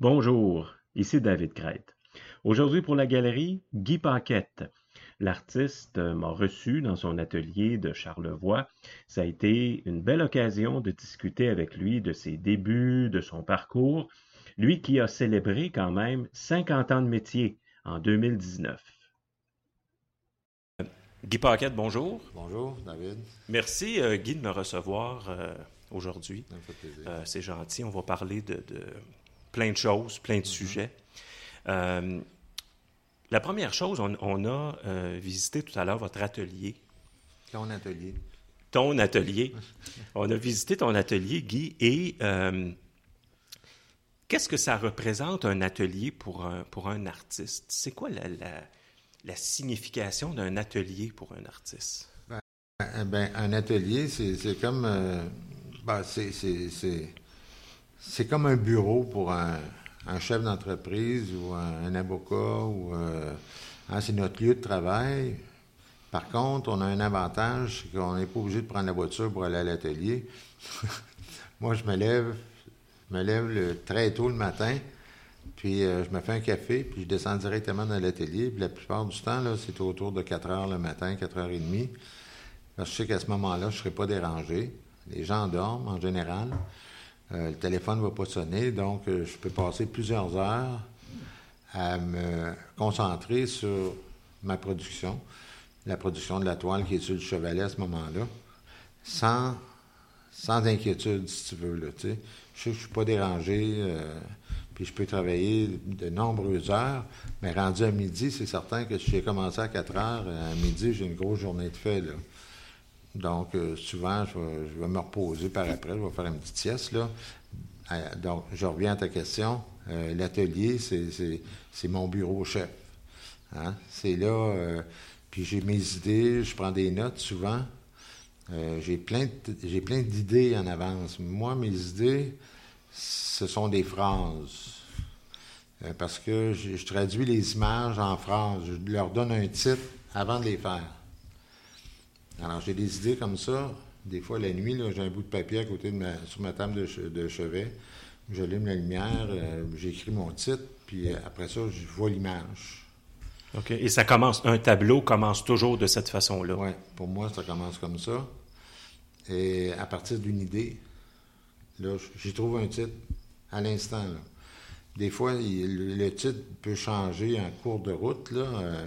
Bonjour, ici David Crête. Aujourd'hui pour la galerie, Guy Paquette. L'artiste m'a reçu dans son atelier de Charlevoix. Ça a été une belle occasion de discuter avec lui de ses débuts, de son parcours, lui qui a célébré quand même 50 ans de métier en 2019. Guy Paquette, bonjour. Bonjour, David. Merci, euh, Guy, de me recevoir euh, aujourd'hui. Euh, c'est gentil. On va parler de, plein de choses, plein de mm-hmm. sujets. la première chose, on, a visité tout à l'heure votre atelier. Ton atelier. Ton atelier. on a visité ton atelier, Guy, et qu'est-ce que ça représente un atelier pour un, pour un artiste? C'est quoi la la signification d'un atelier pour un artiste? Ben, euh, ben un atelier, c'est comme euh, ben, c'est comme un bureau pour un, chef d'entreprise ou un, avocat ou euh, hein, c'est notre lieu de travail. Par contre, on a un avantage, c'est qu'on n'est pas obligé de prendre la voiture pour aller à l'atelier. Moi, je me lève, je me lève très tôt le matin. Puis euh, je me fais un café, puis je descends directement dans l'atelier. Puis la plupart du temps, c'est autour de 4 heures le matin, 4 heures et demie. Parce que je sais qu'à ce moment-là, je ne serai pas dérangé. Les gens dorment en général. Euh, le téléphone ne va pas sonner, donc euh, je peux passer plusieurs heures à me concentrer sur ma production, la production de la toile qui est sur le chevalet à ce moment-là, sans, sans inquiétude, si tu veux. Là, je sais que je ne suis pas dérangé puis je peux travailler de nombreuses heures, mais rendu à midi, c'est certain que si j'ai commencé à 4 heures, à midi, j'ai une grosse journée de fait. Donc, euh, souvent, je vais, me reposer par après, je vais faire une petite sieste. Là. Euh, donc, je reviens à ta question. Euh, l'atelier, c'est mon bureau chef. Hein. C'est là, puis j'ai mes idées, je prends des notes souvent. j'ai plein d'idées en avance. Moi, mes idées, ce sont des phrases. Parce que je, traduis les images en phrases. Je leur donne un titre avant de les faire. Alors, j'ai des idées comme ça. Des fois, la nuit, j'ai un bout de papier à côté de ma, sur ma table de, de chevet. J'allume la lumière, euh, j'écris mon titre, puis euh, après ça, je vois l'image. OK. Et ça commence, un tableau commence toujours de cette façon-là? Oui. Pour moi, ça commence comme ça. Et à partir d'une idée, là, j'y trouve un titre à l'instant. Des fois, le titre peut changer en cours de route, là, euh,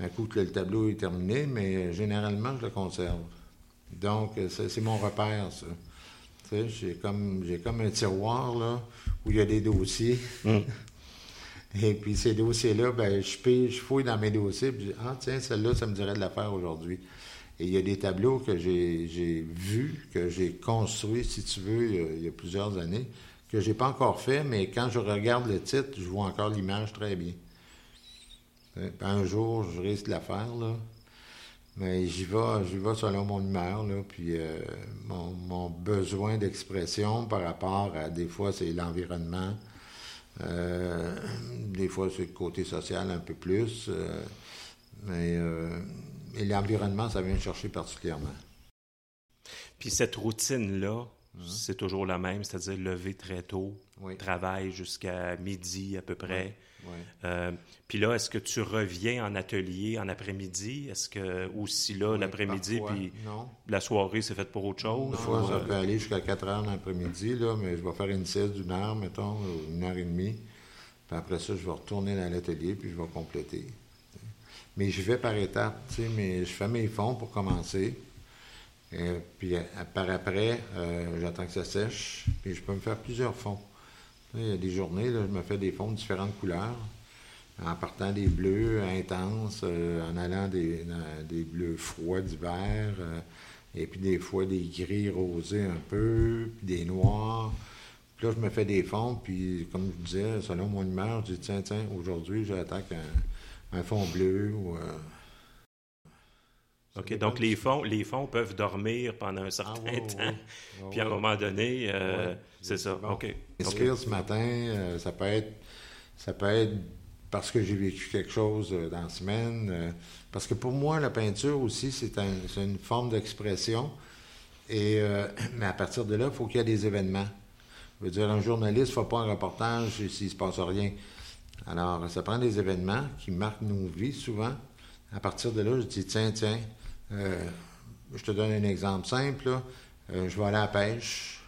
un coup que le tableau est terminé, mais généralement, je le conserve. Donc, euh, c'est mon repère, ça. J'ai comme, comme un tiroir là, où il y a des dossiers. Mm. Et puis ces dossiers-là, ben, je, je fouille dans mes dossiers, puis je dis, ah tiens, celle-là, ça me dirait de la faire aujourd'hui. Et il y a des tableaux que j'ai vus, que j'ai construits, si tu veux, il y a plusieurs années, que j'ai pas encore fait, mais quand je regarde le titre, je vois encore l'image très bien. Euh, un jour, je risque de la faire, là. Mais j'y vais, j'y vais selon mon humeur, là, puis euh, mon, besoin d'expression par rapport à, des fois, c'est l'environnement, euh, des fois, c'est le côté social un peu plus, mais et l'environnement, ça vient me chercher particulièrement. Puis cette routine-là, Mhm. C'est toujours la même, c'est-à-dire lever très tôt, travail jusqu'à midi à peu près. Euh, puis là, est-ce que tu reviens en atelier en après-midi? Est-ce que, ou si là, l'après-midi, puis la soirée, c'est fait pour autre chose? Des fois, ça peut aller jusqu'à 4 heures l'après-midi, là, mais je vais faire une sieste d'une heure, mettons, une heure et demie. Puis après ça, je vais retourner dans l'atelier, puis je vais compléter. Mais je vais par étapes, tu sais, mais je fais mes fonds pour commencer. Et puis par après, euh, j'attends que ça sèche, puis je peux me faire plusieurs fonds. Il y a des journées, là, je me fais des fonds de différentes couleurs, en partant des bleus intenses, euh, en allant des, des bleus froids d'hiver, euh, et puis des fois des gris rosés un peu, puis des noirs. Puis là, je me fais des fonds, puis comme je disais, selon mon humeur, je dis tiens, tiens, aujourd'hui, j'attaque un, un fond bleu OK, donc les fonds, les fonds peuvent dormir pendant un certain ah, temps. Puis à un moment donné, euh, c'est ça. OK. ce matin, euh, ça peut être ça peut être parce que j'ai vécu quelque chose euh, dans la semaine. parce que pour moi, la peinture aussi, c'est une forme d'expression. Et mais à partir de là, il faut qu'il y ait des événements. Je veux dire, un journaliste ne fait pas un reportage s'il ne se passe rien. Alors, ça prend des événements qui marquent nos vies souvent. À partir de là, je dis, tiens, tiens, euh, je te donne un exemple simple. Euh, je vais aller à la pêche,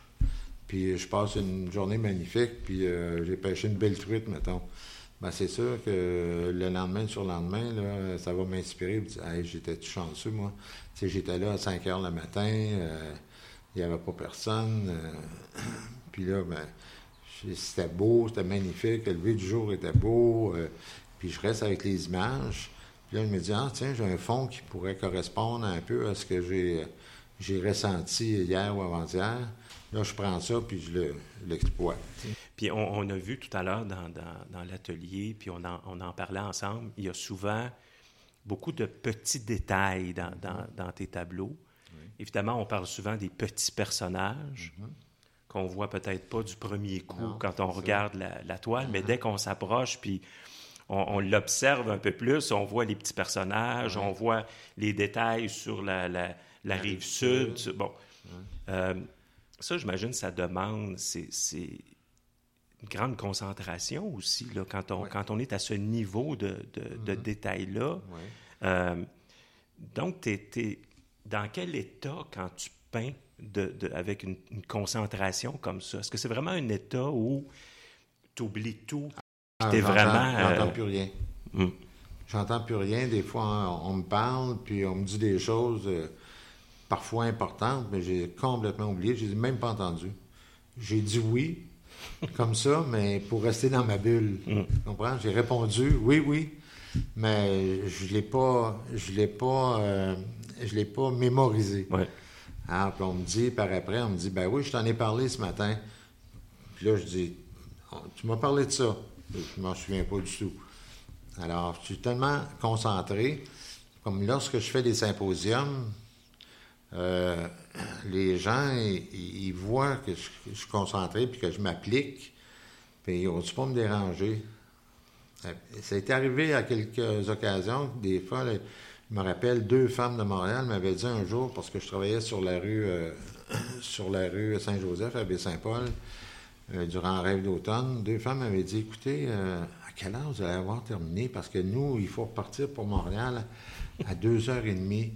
puis je passe une journée magnifique, puis euh, j'ai pêché une belle truite, mettons. Ben, c'est sûr que le lendemain, sur le lendemain, ça va m'inspirer. Hey, j'étais chanceux, moi? j'étais là à 5 heures le matin, il n'y avait pas personne. puis là, ben, c'était beau, c'était magnifique, le lever du jour était beau, puis je reste avec les images. Puis là, je me dis, ah, tiens, j'ai un fond qui pourrait correspondre un peu à ce que j'ai, j'ai ressenti hier ou avant-hier. Là, je prends ça, puis je l'exploite. puis on, a vu tout à l'heure dans, l'atelier, puis on en, on en, parlait ensemble, il y a souvent beaucoup de petits détails dans, tes tableaux. Évidemment, on parle souvent des petits personnages. Mm-hmm. qu'on voit peut-être pas du premier coup quand on regarde la, toile, mais dès qu'on s'approche, puis on, l'observe un peu plus, on voit les petits personnages, on voit les détails sur la, rive sud. Bon. Euh, ça, j'imagine, ça demande, c'est une grande concentration aussi, là, quand, on, quand on est à ce niveau de, de, mm-hmm. détail-là. Euh, donc, tu es, dans quel état quand tu peins de, avec une, concentration comme ça? Est-ce que c'est vraiment un état où tu oublies tout, ah, vraiment. J'entends euh, plus rien. Hmm. J'entends plus rien. Des fois, on, me parle, puis on me dit des choses euh, parfois importantes, mais j'ai complètement oublié. Je les ai même pas entendues. J'ai dit oui, comme ça, mais pour rester dans ma bulle. Hmm. Tu comprends? J'ai répondu oui, oui, mais je l'ai pas, je l'ai pas, euh, je l'ai pas mémorisé. Ouais. Alors, puis on me dit, par après, on me dit, ben oui, je t'en ai parlé ce matin. Puis là, je dis, oh, tu m'as parlé de ça. Je ne m'en souviens pas du tout. Alors, je suis tellement concentré, comme lorsque je fais des symposiums, euh, les gens, ils, voient que je, suis concentré puis que je m'applique, puis ils n'osent pas me déranger? Ça été arrivé à quelques occasions, des fois, je me rappelle, deux femmes de Montréal m'avaient dit un jour, parce que je travaillais sur la rue, euh, sur la rue Saint-Joseph à Baie-Saint-Paul, euh, durant un rêve d'automne, deux femmes m'avaient dit écoutez, euh, à quelle heure vous allez avoir terminé? Parce que nous, il faut repartir pour Montréal à 2h30.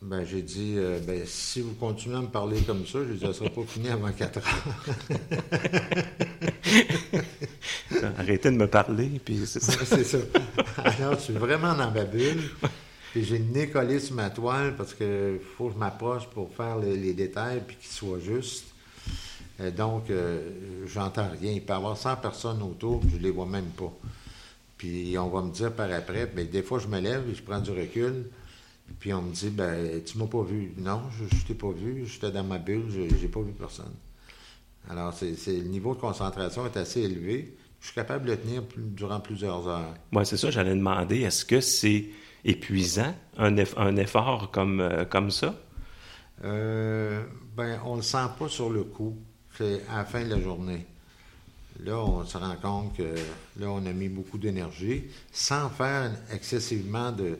Ben, j'ai dit, euh, ben, si vous continuez à me parler comme ça, je ça ne sera pas fini avant 4 heures. Arrêtez de me parler, puis c'est ça. c'est ça. Alors, je suis vraiment dans ma bulle. Puis j'ai une nez collé sur ma toile parce qu'il faut que je m'approche pour faire les, les détails puis qu'ils soient justes. Euh, donc, euh, j'entends rien. Il peut y avoir 100 personnes autour, je ne les vois même pas. Puis on va me dire par après, mais des fois je me lève et je prends du recul, puis on me dit, ben tu m'as pas vu. Non, je, ne t'ai pas vu, j'étais dans ma bulle, je n'ai pas vu personne. Alors, c'est, le niveau de concentration est assez élevé. Je suis capable de le tenir durant plusieurs heures. Moi, c'est ça, j'allais demander, est-ce que c'est épuisant, un, effort comme, euh, comme ça? Euh, ben, on le sent pas sur le coup c'est à la fin de la journée. Là, on se rend compte que là, on a mis beaucoup d'énergie sans faire excessivement de,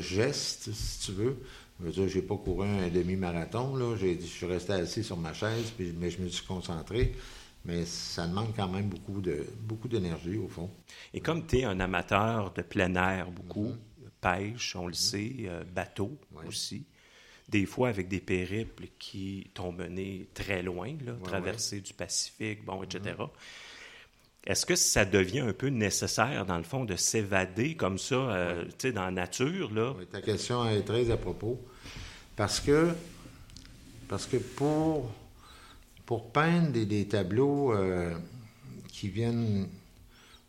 gestes, si tu veux. Je veux dire, j'ai pas couru un demi-marathon, là. je suis resté assis sur ma chaise, puis, mais je me suis concentré. Mais ça demande quand même beaucoup de beaucoup d'énergie, au fond. Et comme tu es un amateur de plein air, beaucoup, mm-hmm. pêche, on le sait, euh, bateau aussi, des fois avec des périples qui t'ont mené très loin, là, traversée du Pacifique, bon, etc. Mm-hmm. Est-ce que ça devient un peu nécessaire, dans le fond, de s'évader comme ça, euh, tu sais, dans la nature, là? Oui, ta question est très à propos. Parce que, parce que pour, pour peindre des, tableaux euh, qui viennent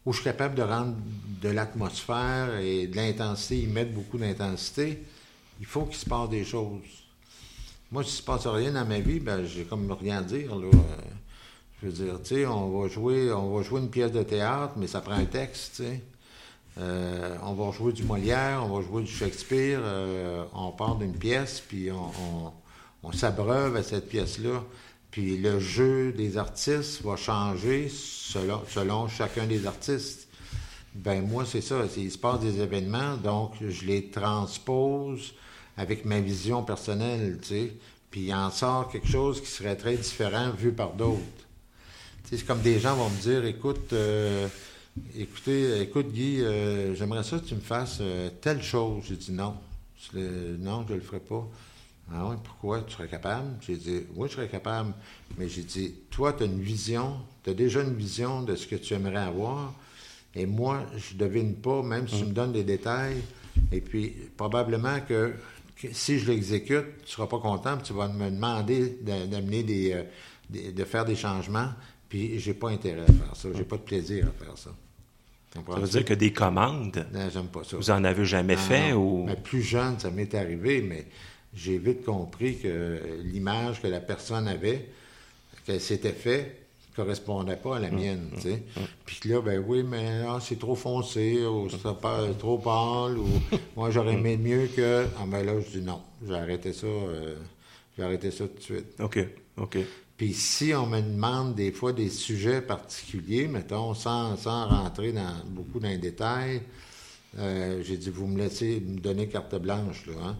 où je suis capable de rendre de l'atmosphère et de l'intensité, y mettre beaucoup d'intensité, il faut qu'il se passe des choses. Moi, si ne se passe rien dans ma vie, ben, j'ai comme rien à dire. Là. Je veux dire, tu sais, on va jouer, on va jouer une pièce de théâtre, mais ça prend un texte. Euh, on va jouer du Molière, on va jouer du Shakespeare, euh, on part d'une pièce, puis on, on, s'abreuve à cette pièce-là. Puis le jeu des artistes va changer selon, selon chacun des artistes. Ben moi, c'est ça. Il se passe des événements, donc je les transpose avec ma vision personnelle, tu sais. Puis il en sort quelque chose qui serait très différent vu par d'autres. c'est comme des gens vont me dire, écoute, euh, écoutez, écoute Guy, euh, j'aimerais ça que tu me fasses euh, telle chose. J'ai dit non. non, je ne le ferai pas. Ah oui, pourquoi? Tu serais capable? J'ai dit, oui, je serais capable. Mais j'ai dit, toi, tu as une vision, tu as déjà une vision de ce que tu aimerais avoir. Et moi, je ne devine pas, même si tu me donnes des détails. Et puis, probablement que, si je l'exécute, tu ne seras pas content, puis tu vas me demander d'amener des, de faire des changements. Puis, j'ai pas intérêt à faire ça. J'ai pas de plaisir à faire ça. Ça veut dire que des commandes, non, j'aime pas ça. vous en avez jamais fait? ou... Mais plus jeune, ça m'est arrivé, mais j'ai vite compris que l'image que la personne avait, qu'elle s'était fait, correspondait pas à la mienne, tu sais. Puis là, ben oui, mais c'est trop foncé, ou c'est trop pâle, ou moi, j'aurais aimé mieux que... Ah ben là, je dis non, j'ai arrêté ça, euh, j'ai arrêté ça tout de suite. OK, OK. Puis si on me demande des fois des sujets particuliers, mettons, sans, sans rentrer dans, beaucoup dans les détails, euh, j'ai dit, vous me laissez me donner carte blanche, là, hein?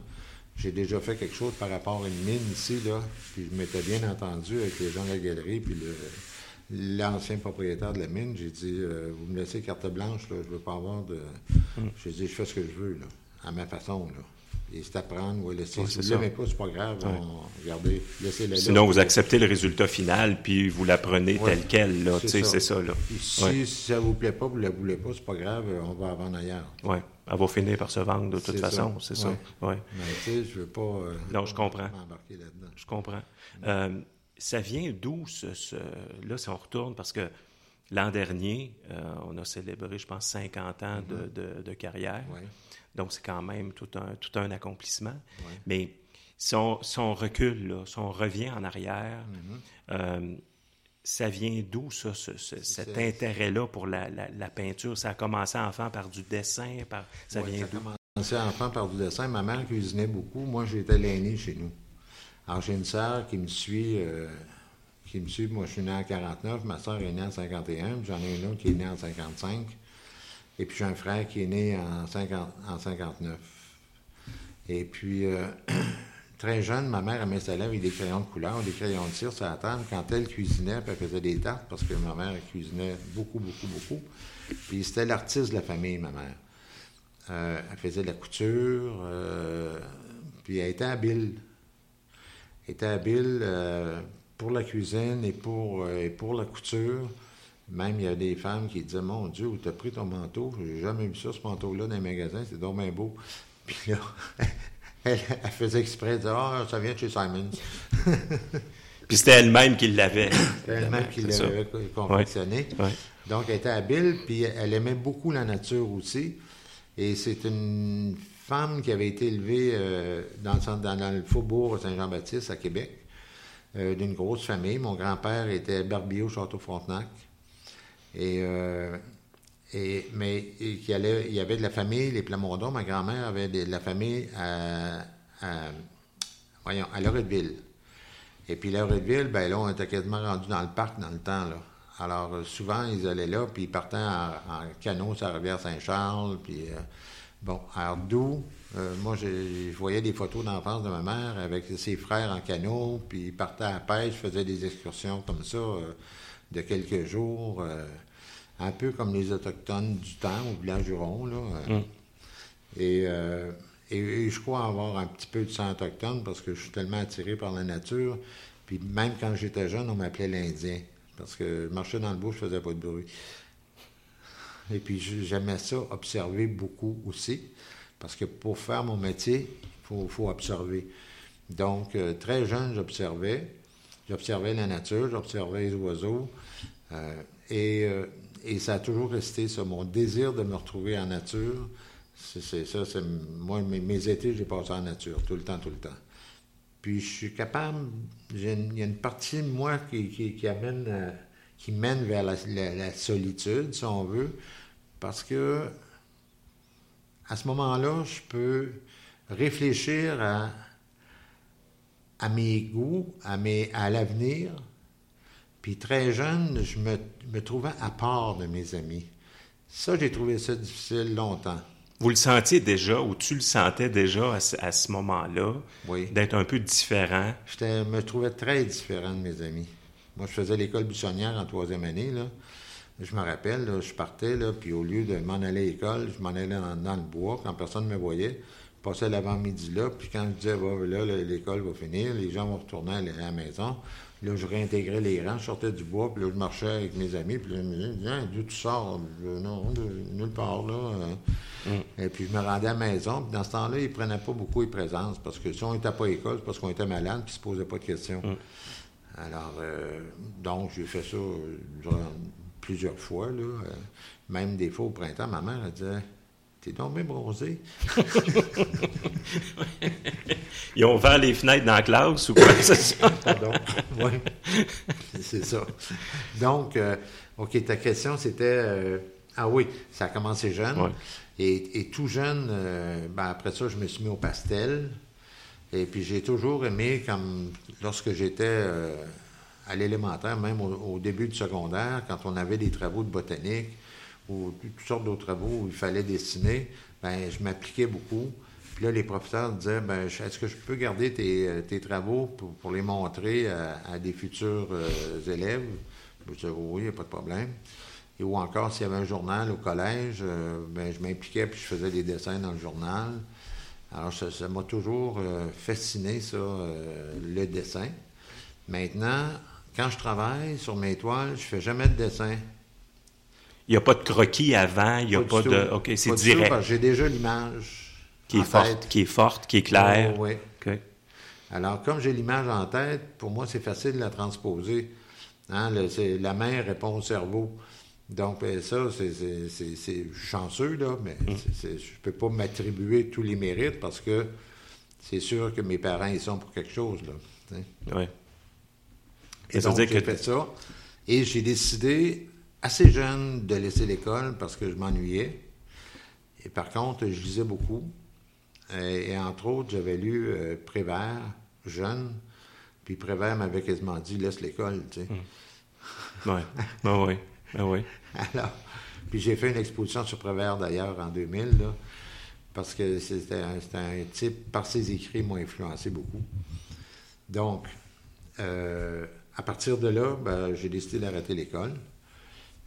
J'ai déjà fait quelque chose par rapport à une mine ici, là, puis je m'étais bien entendu avec les gens de la galerie, puis l'ancien propriétaire de la mine. J'ai dit, euh, vous me laissez carte blanche, là, je veux pas avoir de... Mm. J'ai dit, je fais ce que je veux, là, à ma façon, là. Et c'est à prendre ou à laisser. si vous l'aimez pas, c'est pas grave. regardez, laissez-le Sinon, vous acceptez le résultat final, puis vous l'apprenez tel quel. Là, c'est ça. là. si, ça ne vous plaît pas, vous ne la voulez pas, c'est pas grave, on va vendre ailleurs. Oui, elle va finir par se vendre de toute façon, c'est ça. Ouais. Mais tu sais, je veux pas euh, non, je comprends. Je comprends. Euh, ça vient d'où, ce, Là, si on retourne, parce que l'an dernier, euh, on a célébré, je pense, 50 ans de, mm-hmm. de, de, carrière. Donc, c'est quand même tout un, tout un accomplissement. Mais si on, recule, si on revient en arrière, mm-hmm. euh, ça vient d'où, ça, cet intérêt-là pour la, peinture? Ça a commencé enfant par du dessin? Par, ça vient d'où? Ça a commencé enfant par du dessin. Ma mère cuisinait beaucoup. Moi, j'étais l'aîné chez nous. Alors, j'ai une sœur qui me suit... Euh, qui me suit. Moi, je suis né en 49, ma sœur est née en 51, j'en ai une autre qui est née en 55. Et puis j'ai un frère qui est né en, 50, en 59. Et puis, euh, très jeune, ma mère, m'installait avec des crayons de couleur, des crayons de cire sur la table. Quand elle cuisinait, elle faisait des tartes, parce que ma mère, cuisinait beaucoup, beaucoup, beaucoup. Puis c'était l'artiste de la famille, ma mère. Euh, elle faisait de la couture, puis elle était habile. Était habile pour la cuisine et pour, et pour la couture. Même, il y a des femmes qui disaient Mon Dieu, où t'as pris ton manteau? J'ai jamais vu ça, ce manteau-là, dans les magasins, c'est donc bien beau. Puis là, elle, faisait exprès de dire Ah, ça vient de chez Simons. Puis c'était elle-même qui l'avait. C'était elle-même qui l'avait confectionné. Donc, elle était habile, puis elle aimait beaucoup la nature aussi. Et c'est une femme qui avait été élevée euh, dans, le dans, le faubourg Saint-Jean-Baptiste à Québec, euh, d'une grosse famille. Mon grand-père était barbier au Château Frontenac. Et, euh, et, mais il y avait de la famille, les Plamondon. Ma grand-mère avait de, la famille à, à, voyons, à Loretteville. Et puis Loretteville, ben là, on était quasiment rendu dans le parc dans le temps. Là. Alors, souvent, ils allaient là, puis ils partaient en, canot sur la rivière Saint-Charles. Puis, bon, alors d'où, moi, je, voyais des photos d'enfance de ma mère avec ses frères en canot, puis ils partaient à la pêche, faisaient des excursions comme ça de quelques jours, euh, un peu comme les Autochtones du temps au village Huron. Là, euh. mm. euh, et, je crois avoir un petit peu de sang autochtone parce que je suis tellement attiré par la nature. Puis même quand j'étais jeune, on m'appelait l'Indien parce que je marchais dans le bois, je faisais pas de bruit. Et puis j'aimais ça, observer beaucoup aussi, parce que pour faire mon métier, il faut, observer. Donc, très jeune, j'observais. J'observais la nature, j'observais les oiseaux. Euh, euh, et, ça a toujours resté ça, mon désir de me retrouver en nature. C'est ça, c'est moi, mes, étés, j'ai passé en nature, tout le temps, tout le temps. Puis je suis capable, il y a une partie de moi qui, amène, euh, qui mène vers la, solitude, si on veut, parce que à ce moment-là, je peux réfléchir à à mes goûts, à, mes, à l'avenir. Puis très jeune, je me, trouvais à part de mes amis. Ça, j'ai trouvé ça difficile longtemps. Vous le sentiez déjà, ou tu le sentais déjà à ce, moment-là, oui. d'être un peu différent? Je me trouvais très différent de mes amis. Moi, je faisais l'école buissonnière en troisième année, là. Je me rappelle, là, je partais, là, puis au lieu de m'en aller à l'école, je m'en allais dans, le bois quand personne ne me voyait. Je passais l'avant-midi là, puis quand je disais, là, l'école va finir, les gens vont retourner à la maison. Là, je réintégrais les rangs, je sortais du bois, puis là, je marchais avec mes amis, puis là, je me disais, d'où tu sors? non, de nulle part, là. Mm. Et puis, je me rendais à la maison, puis dans ce temps-là, ils ne prenaient pas beaucoup les présences, parce que si on n'était pas à l'école, c'est parce qu'on était malade, puis ils ne se posaient pas de questions. Mm. Alors, euh, donc, j'ai fait ça plusieurs fois, là. Euh, même des fois au printemps, ma mère, elle disait T'es donc bien bronzé. Ils ont ouvert les fenêtres dans la classe ou quoi? c'est ça? Pardon? Oui. C'est ça. Donc, euh, OK, ta question, c'était. ah oui, ça a commencé jeune. Et, tout jeune, ben après ça, je me suis mis au pastel. Et puis j'ai toujours aimé, comme lorsque j'étais euh, à l'élémentaire, même au, début du secondaire, quand on avait des travaux de botanique ou toutes sortes d'autres travaux où il fallait dessiner, ben je m'appliquais beaucoup. Puis là, les professeurs disaient, ben, est-ce que je peux garder tes, euh, travaux pour, les montrer à, des futurs euh, élèves? Je disais, oui, il n'y a pas de problème. Et ou encore, s'il y avait un journal au collège, ben, je m'impliquais puis je faisais des dessins dans le journal. Alors, ça m'a toujours euh, fasciné, ça, euh, le dessin. Maintenant, quand je travaille sur mes toiles, je fais jamais de dessin. Il n'y a pas de croquis avant, il n'y a pas, de... OK, c'est direct. J'ai déjà l'image qui est forte, qui est forte, qui est claire. Oh, oui. Alors, comme j'ai l'image en tête, pour moi, c'est facile de la transposer. Hein, la main répond au cerveau. Donc, ben, ça, c'est chanceux, là, mais mm. je ne peux pas m'attribuer tous les mérites parce que c'est sûr que mes parents, ils sont pour quelque chose, là. Oui. Et donc, j'ai fait ça. Et j'ai décidé, assez jeune, de laisser l'école parce que je m'ennuyais. Et par contre, je lisais beaucoup. Et, entre autres, j'avais lu euh, Prévert, jeune. Puis Prévert m'avait quasiment dit, laisse l'école, tu sais. Oui, oui, oui. Ah oui. Alors, puis j'ai fait une exposition sur Prévert d'ailleurs en 2000, là, parce que c'était un, type, par ses écrits, m'a influencé beaucoup. Donc, euh, à partir de là, ben, j'ai décidé d'arrêter l'école.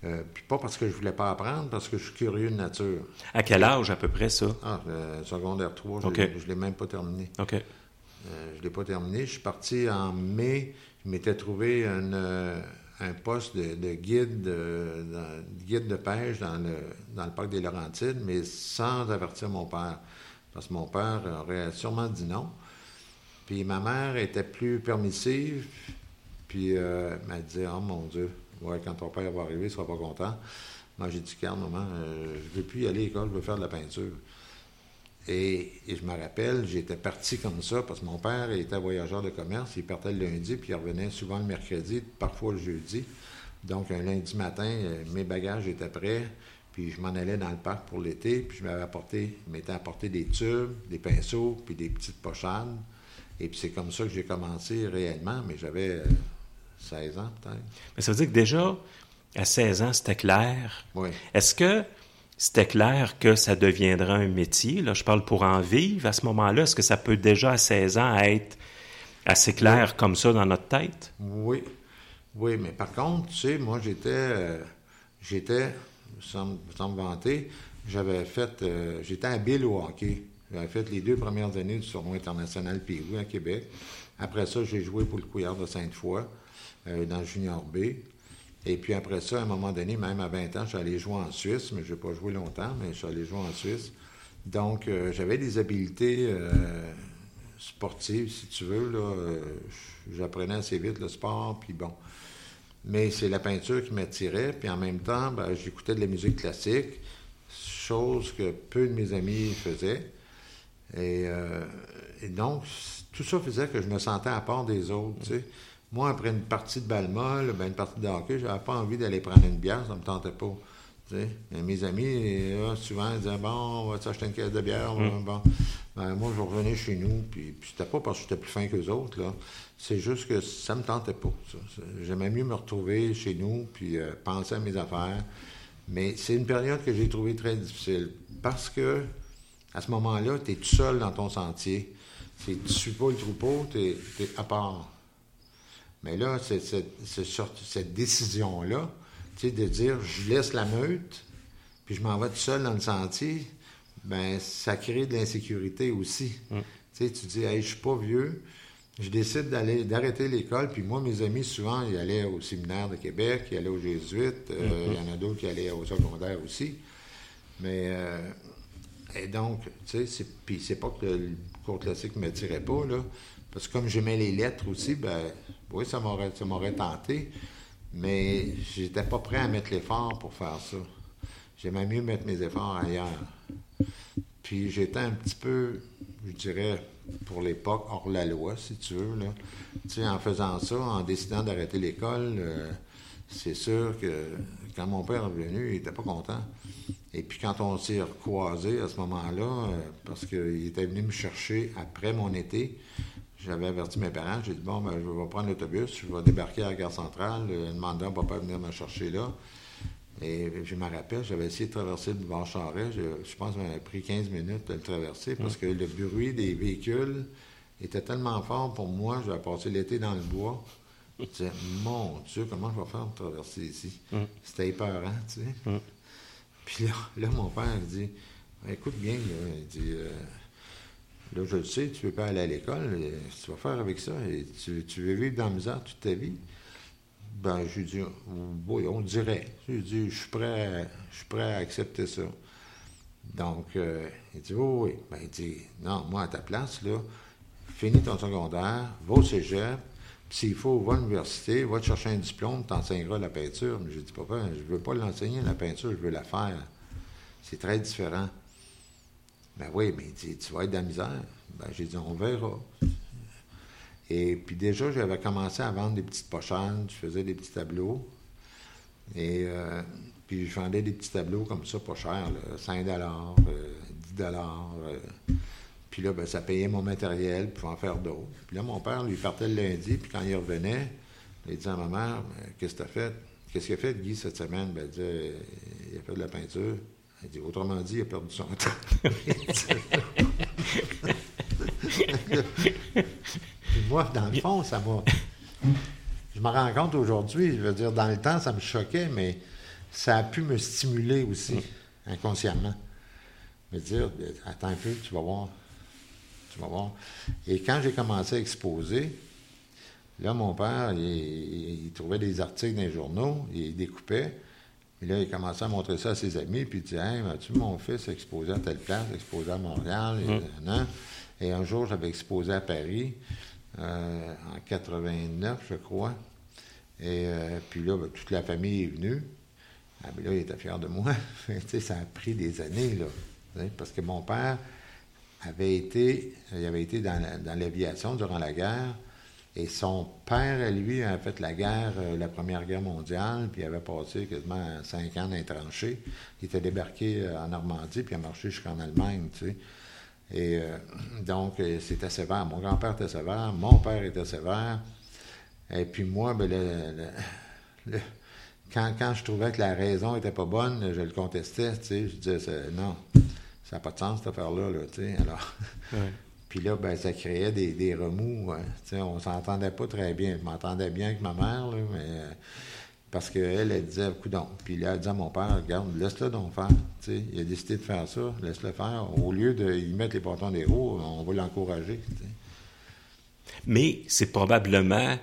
Euh, puis pas parce que je voulais pas apprendre, parce que je suis curieux de nature. À quel âge à peu près ça? Ah, euh, secondaire 3, je ne l'ai même pas terminé. OK. je ne l'ai pas terminé. Je suis parti en mai. Je m'étais trouvé une, un poste de, guide, de, guide de pêche dans le, dans le parc des Laurentides, mais sans avertir mon père. Parce que mon père aurait sûrement dit non. Puis ma mère était plus permissive, puis euh, elle m'a dit Oh mon Dieu, ouais, quand ton père va arriver, il ne sera pas content. Moi, j'ai dit Calme, maman, euh, je ne veux plus y aller à l'école, je veux faire de la peinture. Et, je me rappelle, j'étais parti comme ça parce que mon père était voyageur de commerce. Il partait le lundi, puis il revenait souvent le mercredi, parfois le jeudi. Donc, un lundi matin, euh, mes bagages étaient prêts, puis je m'en allais dans le parc pour l'été, puis je m'avais apporté, m'étais apporté des tubes, des pinceaux, puis des petites pochades. Et puis c'est comme ça que j'ai commencé réellement, mais j'avais 16 euh, ans peut-être. Mais ça veut dire que déjà, à 16 ans, c'était clair. Oui. Est-ce que c'était clair que ça deviendra un métier? Là, je parle pour en vivre. À ce moment-là, est-ce que ça peut déjà à 16 ans être assez clair comme ça dans notre tête? Oui. Oui, mais par contre, tu sais, moi, j'étais, euh, j'étais, sans, me vanter, j'avais fait, euh, j'étais habile au hockey. J'avais fait les deux premières années du tournoi international Pérou à Québec. Après ça, j'ai joué pour le Couillard de Sainte-Foy euh, dans Junior B. Et puis après ça, à un moment donné, même à 20 ans, allé jouer en Suisse, mais je n'ai pas joué longtemps, mais allé jouer en Suisse. Donc, euh, j'avais des habiletés euh, sportives, si tu veux. Là, j'apprenais assez vite le sport, puis bon. Mais c'est la peinture qui m'attirait, puis en même temps, ben, j'écoutais de la musique classique, chose que peu de mes amis faisaient. Et, et donc, tout ça faisait que je me sentais à part des autres, tu sais. Moi, après une partie de balle molle, ben, une partie de hockey, j'avais pas envie d'aller prendre une bière, ça me tentait pas. mes amis, souvent, ils disaient Bon, on va s'acheter une caisse de bière. Mm. Bon. Ben, moi, je revenais chez nous, puis, puis c'était pas parce que j'étais plus fin qu'eux autres. Là. C'est juste que ça me tentait pas. J'aimais mieux me retrouver chez nous, puis euh, penser à mes affaires. Mais c'est une période que j'ai trouvée très difficile parce que à ce moment-là, tu es tout seul dans ton sentier. Tu ne suis pas le troupeau, tu es, à part. Mais là, c'est cette décision-là, tu sais, de dire je laisse la meute, puis je m'en vais tout seul dans le sentier, ben ça crée de l'insécurité aussi. Mm. Tu sais, tu dis, hey, je suis pas vieux, je décide d'aller d'arrêter l'école, puis moi, mes amis, souvent, ils allaient au séminaire de Québec, ils allaient aux Jésuites, euh, mm-hmm. il y en a d'autres qui allaient au secondaire aussi. Mais, euh, et donc, tu sais, puis c'est pas que le cours classique ne me tirait pas, là, parce que comme j'aimais les lettres aussi, ben, oui, ça m'aurait, tenté, mais j'étais pas prêt à mettre l'effort pour faire ça. J'aimais mieux mettre mes efforts ailleurs. Puis j'étais un petit peu, je dirais, pour l'époque, hors la loi, si tu veux. Là. Tu sais, en faisant ça, en décidant d'arrêter l'école, euh, c'est sûr que quand mon père est venu, il n'était pas content. Et puis quand on s'est recroisés à ce moment-là, euh, parce qu'il était venu me chercher après mon été, j'avais averti mes parents, j'ai dit, bon, ben, je vais prendre l'autobus, je vais débarquer à la gare centrale, euh, demander à papa de venir me chercher là. Et je me rappelle, j'avais essayé de traverser le boulevard Charest. Je, pense que ça m'a pris 15 minutes de le traverser parce que le bruit des véhicules était tellement fort pour moi. J'avais passé l'été dans le bois. Je disais, mon Dieu, comment je vais faire pour traverser ici? C'était épeurant, tu sais. Puis là, mon père dit, écoute bien, il dit, euh, là, je le sais, tu ne veux pas aller à l'école, tu vas faire avec ça, et tu, veux vivre dans la misère toute ta vie? Ben, je lui dis, oui, on dirait. Je lui dis, je suis prêt, je suis prêt à accepter ça. Donc, euh, il dit, oui, oui. Ben, il dit, non, moi, à ta place, là, finis ton secondaire, va au cégep, puis s'il faut, va à l'université, va te chercher un diplôme, t'enseigneras la peinture. Mais je dis, papa, je ne veux pas l'enseigner, la peinture, je veux la faire. C'est très différent. Ben oui, mais il dit, tu vas être dans la misère. Ben, j'ai dit, on verra. Et puis déjà, j'avais commencé à vendre des petites pochanes, je faisais des petits tableaux. Et euh, puis je vendais des petits tableaux comme ça, pas cher, 5 dollars, 10 euh, euh. Puis là, ben, ça payait mon matériel, pour en faire d'autres. Puis là, mon père, lui, partait le lundi, puis quand il revenait, il disait à ma mère, qu'est-ce que tu as fait? Qu'est-ce qu'il a fait, Guy, cette semaine? Ben, disait, il a fait de la peinture. Il dit, autrement dit, il a perdu son temps. moi, dans le fond, ça m'a. Je me rends compte aujourd'hui, je veux dire, dans le temps, ça me choquait, mais ça a pu me stimuler aussi, inconsciemment. Me dire, attends un peu, tu vas voir. Tu vas voir. Et quand j'ai commencé à exposer, là, mon père, il, trouvait des articles dans les journaux, il découpait. Et là, il commençait à montrer ça à ses amis, puis il disait Hey, as-tu mon fils exposé à telle place, exposé à Montréal et, et un jour, j'avais exposé à Paris. Euh, en 89, je crois. Et euh, puis là, ben, toute la famille est venue. Ah, ben là, il était fier de moi. ça a pris des années, là. Parce que mon père avait été, il avait été dans, l'aviation durant la guerre. Et son père, lui, a fait la guerre, euh, la Première Guerre mondiale, puis il avait passé quasiment cinq ans dans les tranchées. Il était débarqué en Normandie, puis il a marché jusqu'en Allemagne, tu sais. Et euh, donc, euh, c'était sévère. Mon grand-père était sévère, mon père était sévère. Et puis moi, ben, quand, je trouvais que la raison n'était pas bonne, je le contestais, tu sais, je disais, non, ça n'a pas de sens cette affaire-là, tu sais. Puis là, ben, ça créait des, remous. Hein. on s'entendait pas très bien. Je m'entendais bien avec ma mère, mais euh, parce qu'elle, elle disait, coudon. Puis là, elle disait à mon père, regarde, laisse-le donc faire. il a décidé de faire ça, laisse-le faire. Au lieu de y mettre les bâtons des roues, on va l'encourager. Mais c'est probablement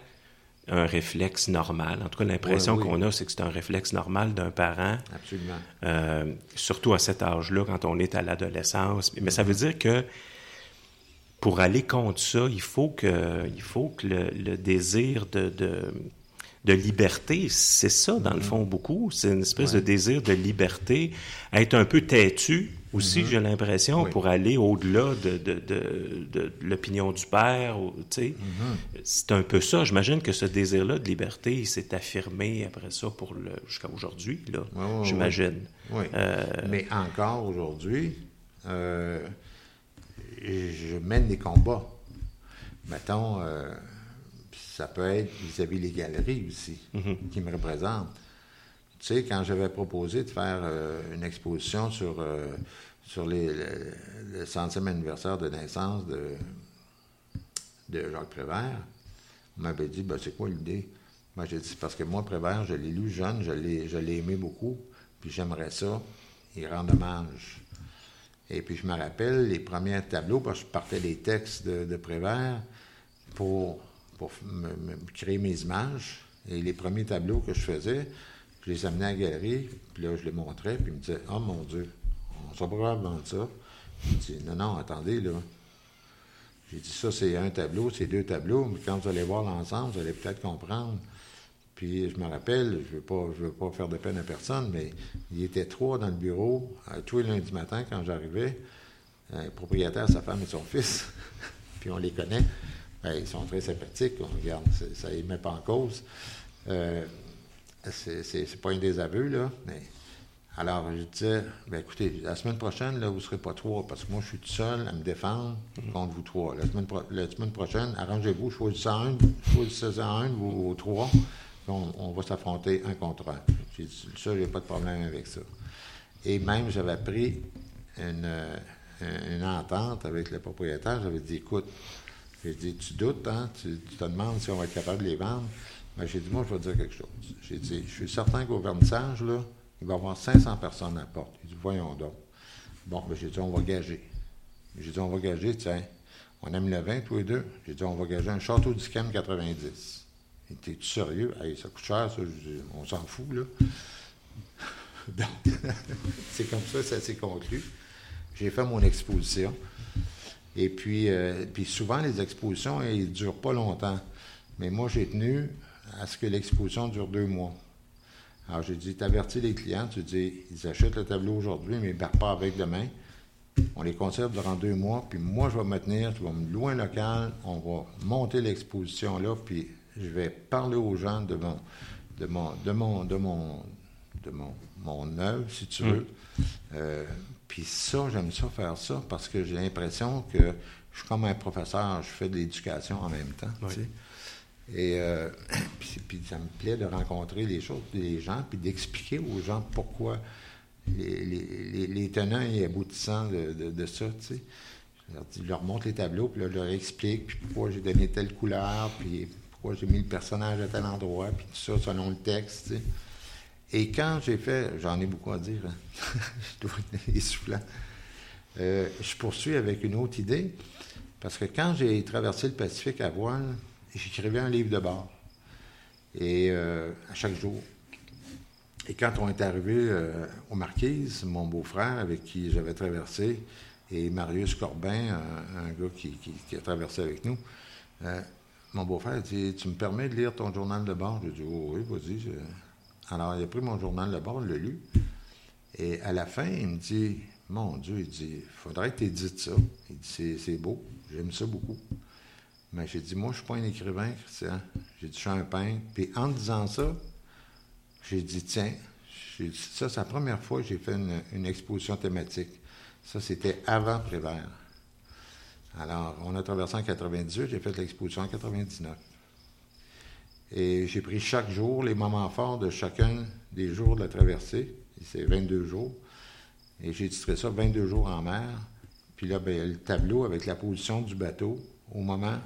un réflexe normal. En tout cas, l'impression qu'on a, c'est que c'est un réflexe normal d'un parent. Absolument. Euh, surtout à cet âge-là, quand on est à l'adolescence. Mais ça veut dire que pour aller contre ça, il faut que, il faut que le, désir de de liberté. C'est ça, dans le mm-hmm. fond, beaucoup. C'est une espèce de désir de liberté, être un peu têtu aussi, mm-hmm. j'ai l'impression, pour aller au-delà de, de, l'opinion du père. Mm-hmm. C'est un peu ça. J'imagine que ce désir-là de liberté s'est affirmé après ça pour le jusqu'à aujourd'hui, là, j'imagine. Euh, Mais encore aujourd'hui, euh, je mène des combats. Mettons... Euh, ça peut être vis-à-vis les galeries aussi, mhm. qui me représentent. Tu sais, quand j'avais proposé de faire euh, une exposition sur, euh, sur les, le, centième anniversaire de naissance de, de Jacques Prévert, m'avait dit, ben, c'est quoi l'idée? Moi, j'ai dit, parce que moi, Prévert, je l'ai lu jeune, je l'ai, je l'ai aimé beaucoup, puis j'aimerais ça, il rend hommage. Et puis, je me rappelle les premiers tableaux, parce que je partais des textes de, Prévert pour, pour me, créer mes images. Et les premiers tableaux que je faisais, je les amenais à la galerie, puis là, je les montrais, puis ils me disaient, oh mon Dieu, on sera pas vendre ça. Je dis, non, non, attendez, là. J'ai dit, ça, c'est un tableau, c'est deux tableaux, mais quand vous allez voir l'ensemble, vous allez peut-être comprendre. Puis je me rappelle, je ne veux, veux pas faire de peine à personne, mais il était trois dans le bureau, euh, tous les lundis matin, quand j'arrivais, un propriétaire, sa femme et son fils, puis on les connaît. Ben, ils sont très sympathiques, on regarde, ça ne les met pas en cause. Euh, c'est pas un désaveu, là, mais alors, je disais, ben écoutez, la semaine prochaine, là, vous ne serez pas trois, parce que moi, je suis tout seul à me défendre contre vous trois. La semaine, pro- la semaine prochaine, arrangez-vous, choisissez un, choisissez un, vous, vous trois, on, va s'affronter un contre un. J'ai dit, ça, j'ai pas de problème avec ça. Et même, j'avais pris une, euh, une entente avec le propriétaire. J'avais dit, écoute, j'ai dit, tu doutes, hein? Tu, te demandes si on va être capable de les vendre. Ben, j'ai dit, moi, je vais te dire quelque chose. J'ai dit, je suis certain qu'au vernissage, là, il va y avoir 500 personnes à la porte. Il dit, voyons donc. Bon, ben, j'ai dit, on va gager. J'ai dit, on va gager, tiens, on aime le vin, tous les deux. J'ai dit, on va gager un château du Cam 90. Tout sérieux? Hey, ça coûte cher, ça. Je on s'en fout, là. Donc, c'est comme ça, ça s'est conclu. J'ai fait mon exposition. Et puis, euh, puis souvent, les expositions, elles ne durent pas longtemps. Mais moi, j'ai tenu à ce que l'exposition dure deux mois. Alors, j'ai dit, t'avertis les clients, tu dis, ils achètent le tableau aujourd'hui, mais ils ne pas avec demain. On les conserve durant deux mois, puis moi, je vais me tenir, tu vas me louer un local, on va monter l'exposition là, puis je vais parler aux gens de mon, de mon, de mon, de mon, de mon, mon œuvre, si tu veux. Euh, puis ça, j'aime ça faire ça parce que j'ai l'impression que je suis comme un professeur, je fais de l'éducation en même temps. tu sais. Et euh, puis, puis ça me plaît de rencontrer les choses, les gens, puis d'expliquer aux gens pourquoi les, les- les- les tenants et aboutissants de, de- de ça, tu sais. Je leur, dis- je leur montre les tableaux, puis là, je leur explique puis pourquoi j'ai donné telle couleur, puis pourquoi j'ai mis le personnage à tel endroit, puis tout ça selon le texte. Et quand j'ai fait, j'en ai beaucoup à dire, hein. je dois être. Euh, je poursuis avec une autre idée, parce que quand j'ai traversé le Pacifique à voile, j'écrivais un livre de bord, et euh, à chaque jour. Et quand on est arrivé euh, aux mon beau-frère avec qui j'avais traversé, et Marius Corbin, un, gars qui a traversé avec nous, euh, mon beau-frère dit Tu me permets de lire ton journal de bord J'ai dit Oh, Oui, vas-y. Alors, il a pris mon journal de bord, il l'a lu. Et à la fin, il me dit Mon Dieu, il dit Faudrait que tu édites ça. Il dit C'est- beau, j'aime ça beaucoup. Mais j'ai dit Moi, je ne suis pas un écrivain, Christian. J'ai dit Je suis un peintre. Puis en disant ça, j'ai dit, tiens, ça, c'est la première fois que j'ai fait une, une exposition thématique. Ça, c'était avant Prévert. Alors, on a traversé en 98, j'ai fait l'exposition en 99. Et j'ai pris chaque jour les moments forts de chacun des jours de la traversée. C'est 22 jours. Et j'ai titré ça 22 jours en mer. Puis là, ben, le tableau avec la position du bateau au moment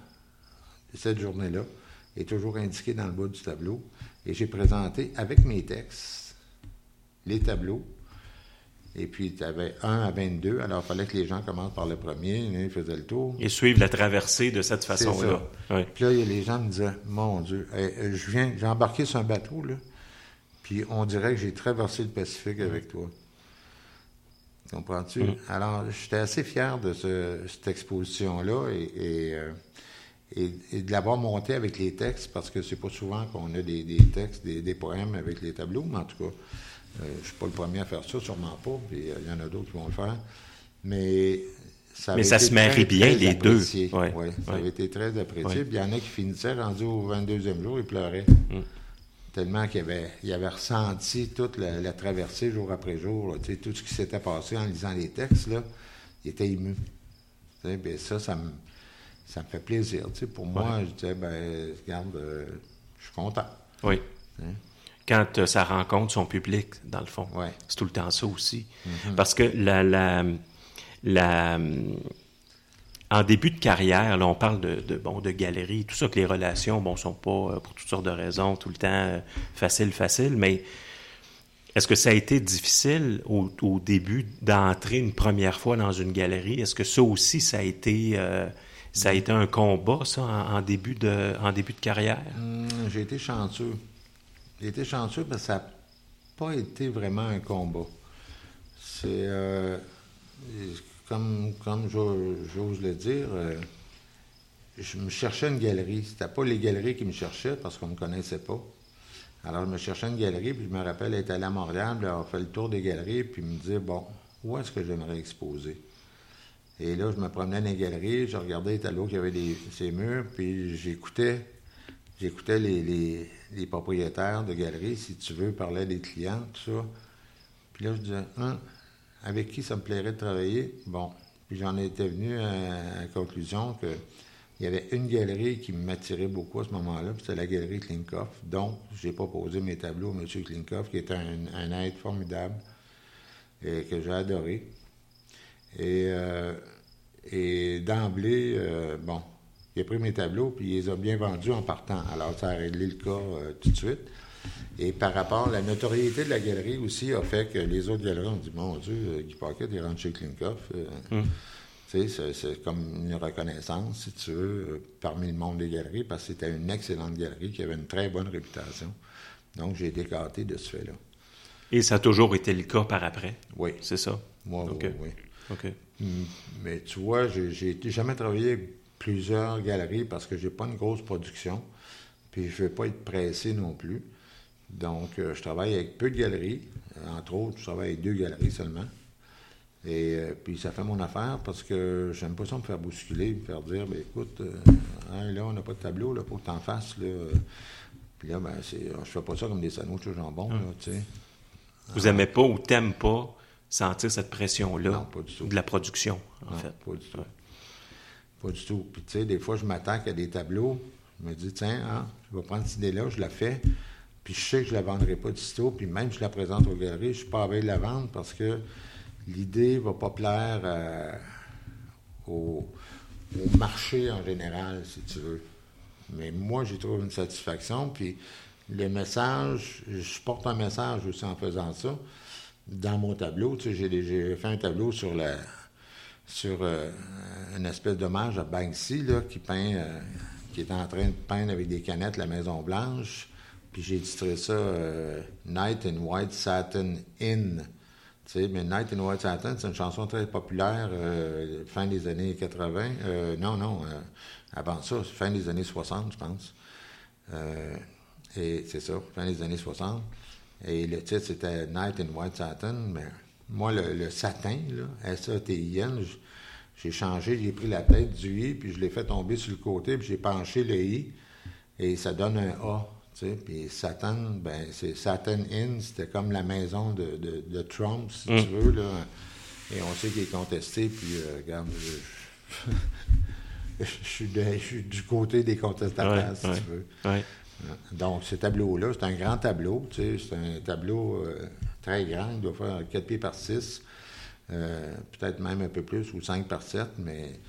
de cette journée-là est toujours indiqué dans le bas du tableau. Et j'ai présenté avec mes textes les tableaux. Et puis, tu avais 1 à 22. Alors, il fallait que les gens commencent par le premier. Ils faisaient le tour. Et suivre la traversée de cette façon-là. Oui. Puis là, les gens me disaient, mon Dieu, eh, eh, je viens, j'ai embarqué sur un bateau, là, puis on dirait que j'ai traversé le Pacifique avec toi. Comprends-tu? Alors, j'étais assez fier de ce- cette exposition-là et, et, euh, et- et de l'avoir monté avec les textes, parce que c'est pas souvent qu'on a des, des textes, des, des poèmes avec les tableaux, mais en tout cas, euh, je suis pas le premier à faire ça, sûrement pas, puis euh, il y en a d'autres qui vont le faire. Mais ça, Mais avait ça se marie bien, très les deux. Ouais, Ouais, ça avait été très apprécié. Ouais. Puis il y en a qui finissaient, rendus au 22e jour, ils pleuraient. Mm. Tellement qu'ils avaient, ils avaient ressenti toute la, la traversée jour après jour, là, tout ce qui s'était passé en lisant les textes, là, ils étaient émus. Ben ça, ça me, ça me fait plaisir. Pour moi, je disais, ben, regarde, euh, je suis content. Oui. Quand euh, ça rencontre son public, dans le fond. Ouais. C'est tout le temps ça aussi. Mm-hmm. Parce que la, la, la, en début de carrière, là, on parle de, de, bon, de galerie, tout ça, que les relations, bon, sont pas, euh, pour toutes sortes de raisons, tout le temps euh, facile, facile, mais est-ce que ça a été difficile au, au début d'entrer une première fois dans une galerie? Est-ce que ça aussi, ça a été, euh, ça a été un combat, ça, en, en début, de, en début de carrière? Hum, j'ai été chanceux. J'ai été chanceux parce que ça n'a pas été vraiment un combat. C'est euh, comme, comme j'ose le dire, euh, je me cherchais une galerie. C'était pas les galeries qui me cherchaient parce qu'on ne me connaissait pas. Alors, je me cherchais une galerie, puis je me rappelle être allé à Montréal, puis avoir fait le tour des galeries, puis me dire, bon, où est-ce que j'aimerais exposer? Et là, je me promenais dans les galeries, je regardais les tableaux qui avaient des, ces murs, puis j'écoutais j'écoutais les, les, propriétaires de galeries, si tu veux, parlaient des clients, tout ça. Puis là, je disais, hein, avec qui ça me plairait de travailler? Bon. Puis j'en étais venu à la conclusion que il y avait une galerie qui m'attirait beaucoup à ce moment-là, c'était la galerie Klinkoff, dont j'ai proposé mes tableaux à M. Klinkoff, qui était un, être formidable et que j'ai adoré. Et, euh, et d'emblée, euh, bon, il a pris mes tableaux, puis il les a bien vendus en partant. Alors, ça a réglé le cas euh, tout de suite. Et par rapport, la notoriété de la galerie aussi a fait que les autres galeries ont dit Mon Dieu, Guy Pocket, il rentre chez Klinkoff. Mm. C'est comme une reconnaissance, si tu veux, euh, parmi le monde des galeries, parce que c'était une excellente galerie qui avait une très bonne réputation. Donc, j'ai été gâté de ce fait-là. Et ça a toujours été le cas par après? Oui. C'est ça? Moi, okay. oui. OK. Mais tu vois, j'ai jamais travaillé plusieurs galeries parce que j'ai pas une grosse production, puis je ne veux pas être pressé non plus. Donc, euh, je travaille avec peu de galeries. Entre autres, je travaille avec deux galeries seulement. Et euh, puis ça fait mon affaire parce que j'aime pas ça me faire bousculer, me faire dire ben écoute, euh, hein, là, on n'a pas de tableau, là, faut que tu en fasses. Là. Puis là, ben, c'est, je fais pas ça comme des sandwichs au jambon, là, tu sais. Vous aimez pas ou t'aimes pas sentir cette pression-là Non, pas du tout. de la production, en Non, fait? pas du tout. Ouais. Pas du tout. Puis, tu sais, des fois, je m'attaque à des tableaux. Je me dis, tiens, hein, je vais prendre cette idée-là, je la fais. Puis, je sais que je ne la vendrai pas du sitôt. Puis, même je la présente aux galeries, je ne suis pas veille de la vendre parce que l'idée ne va pas plaire euh, au, au, marché en général, si tu veux. Mais moi, j'y trouve une satisfaction. Puis, le message, je porte un message aussi en faisant ça. Dans mon tableau, tu sais, j'ai fait un tableau sur la sur euh, une espèce d'hommage à Banksy, là, qui peint, euh, qui est en train de peindre avec des canettes la Maison Blanche. Puis j'ai titré ça euh, Night in White Satin Inn. Tu sais, mais Night in White Satin, c'est une chanson très populaire, euh, fin des années 80. non, non, avant ça, fin des années 60, je pense. et c'est ça, fin des années 60. Et le titre, c'était Night in White Satin, mais moi, le, le satin, là, S-A-T-I-N, j'ai changé, j'ai pris la tête du I, puis je l'ai fait tomber sur le côté, puis j'ai penché le I, et ça donne un A. Tu sais, puis Satan, ben, c'est Satan Inn, c'était comme la maison de, de, de Trump, si mm. tu veux, là. Et on sait qu'il est contesté, puis, euh, regarde, je, je, suis de, je, suis du côté des contestataires, ouais, si ouais, tu veux. Ouais. Donc, ce tableau-là, c'est un grand tableau, tu sais, c'est un tableau euh, très grand, il doit faire 4 pieds par 6, euh, peut-être même un peu plus, ou 5 par 7, mais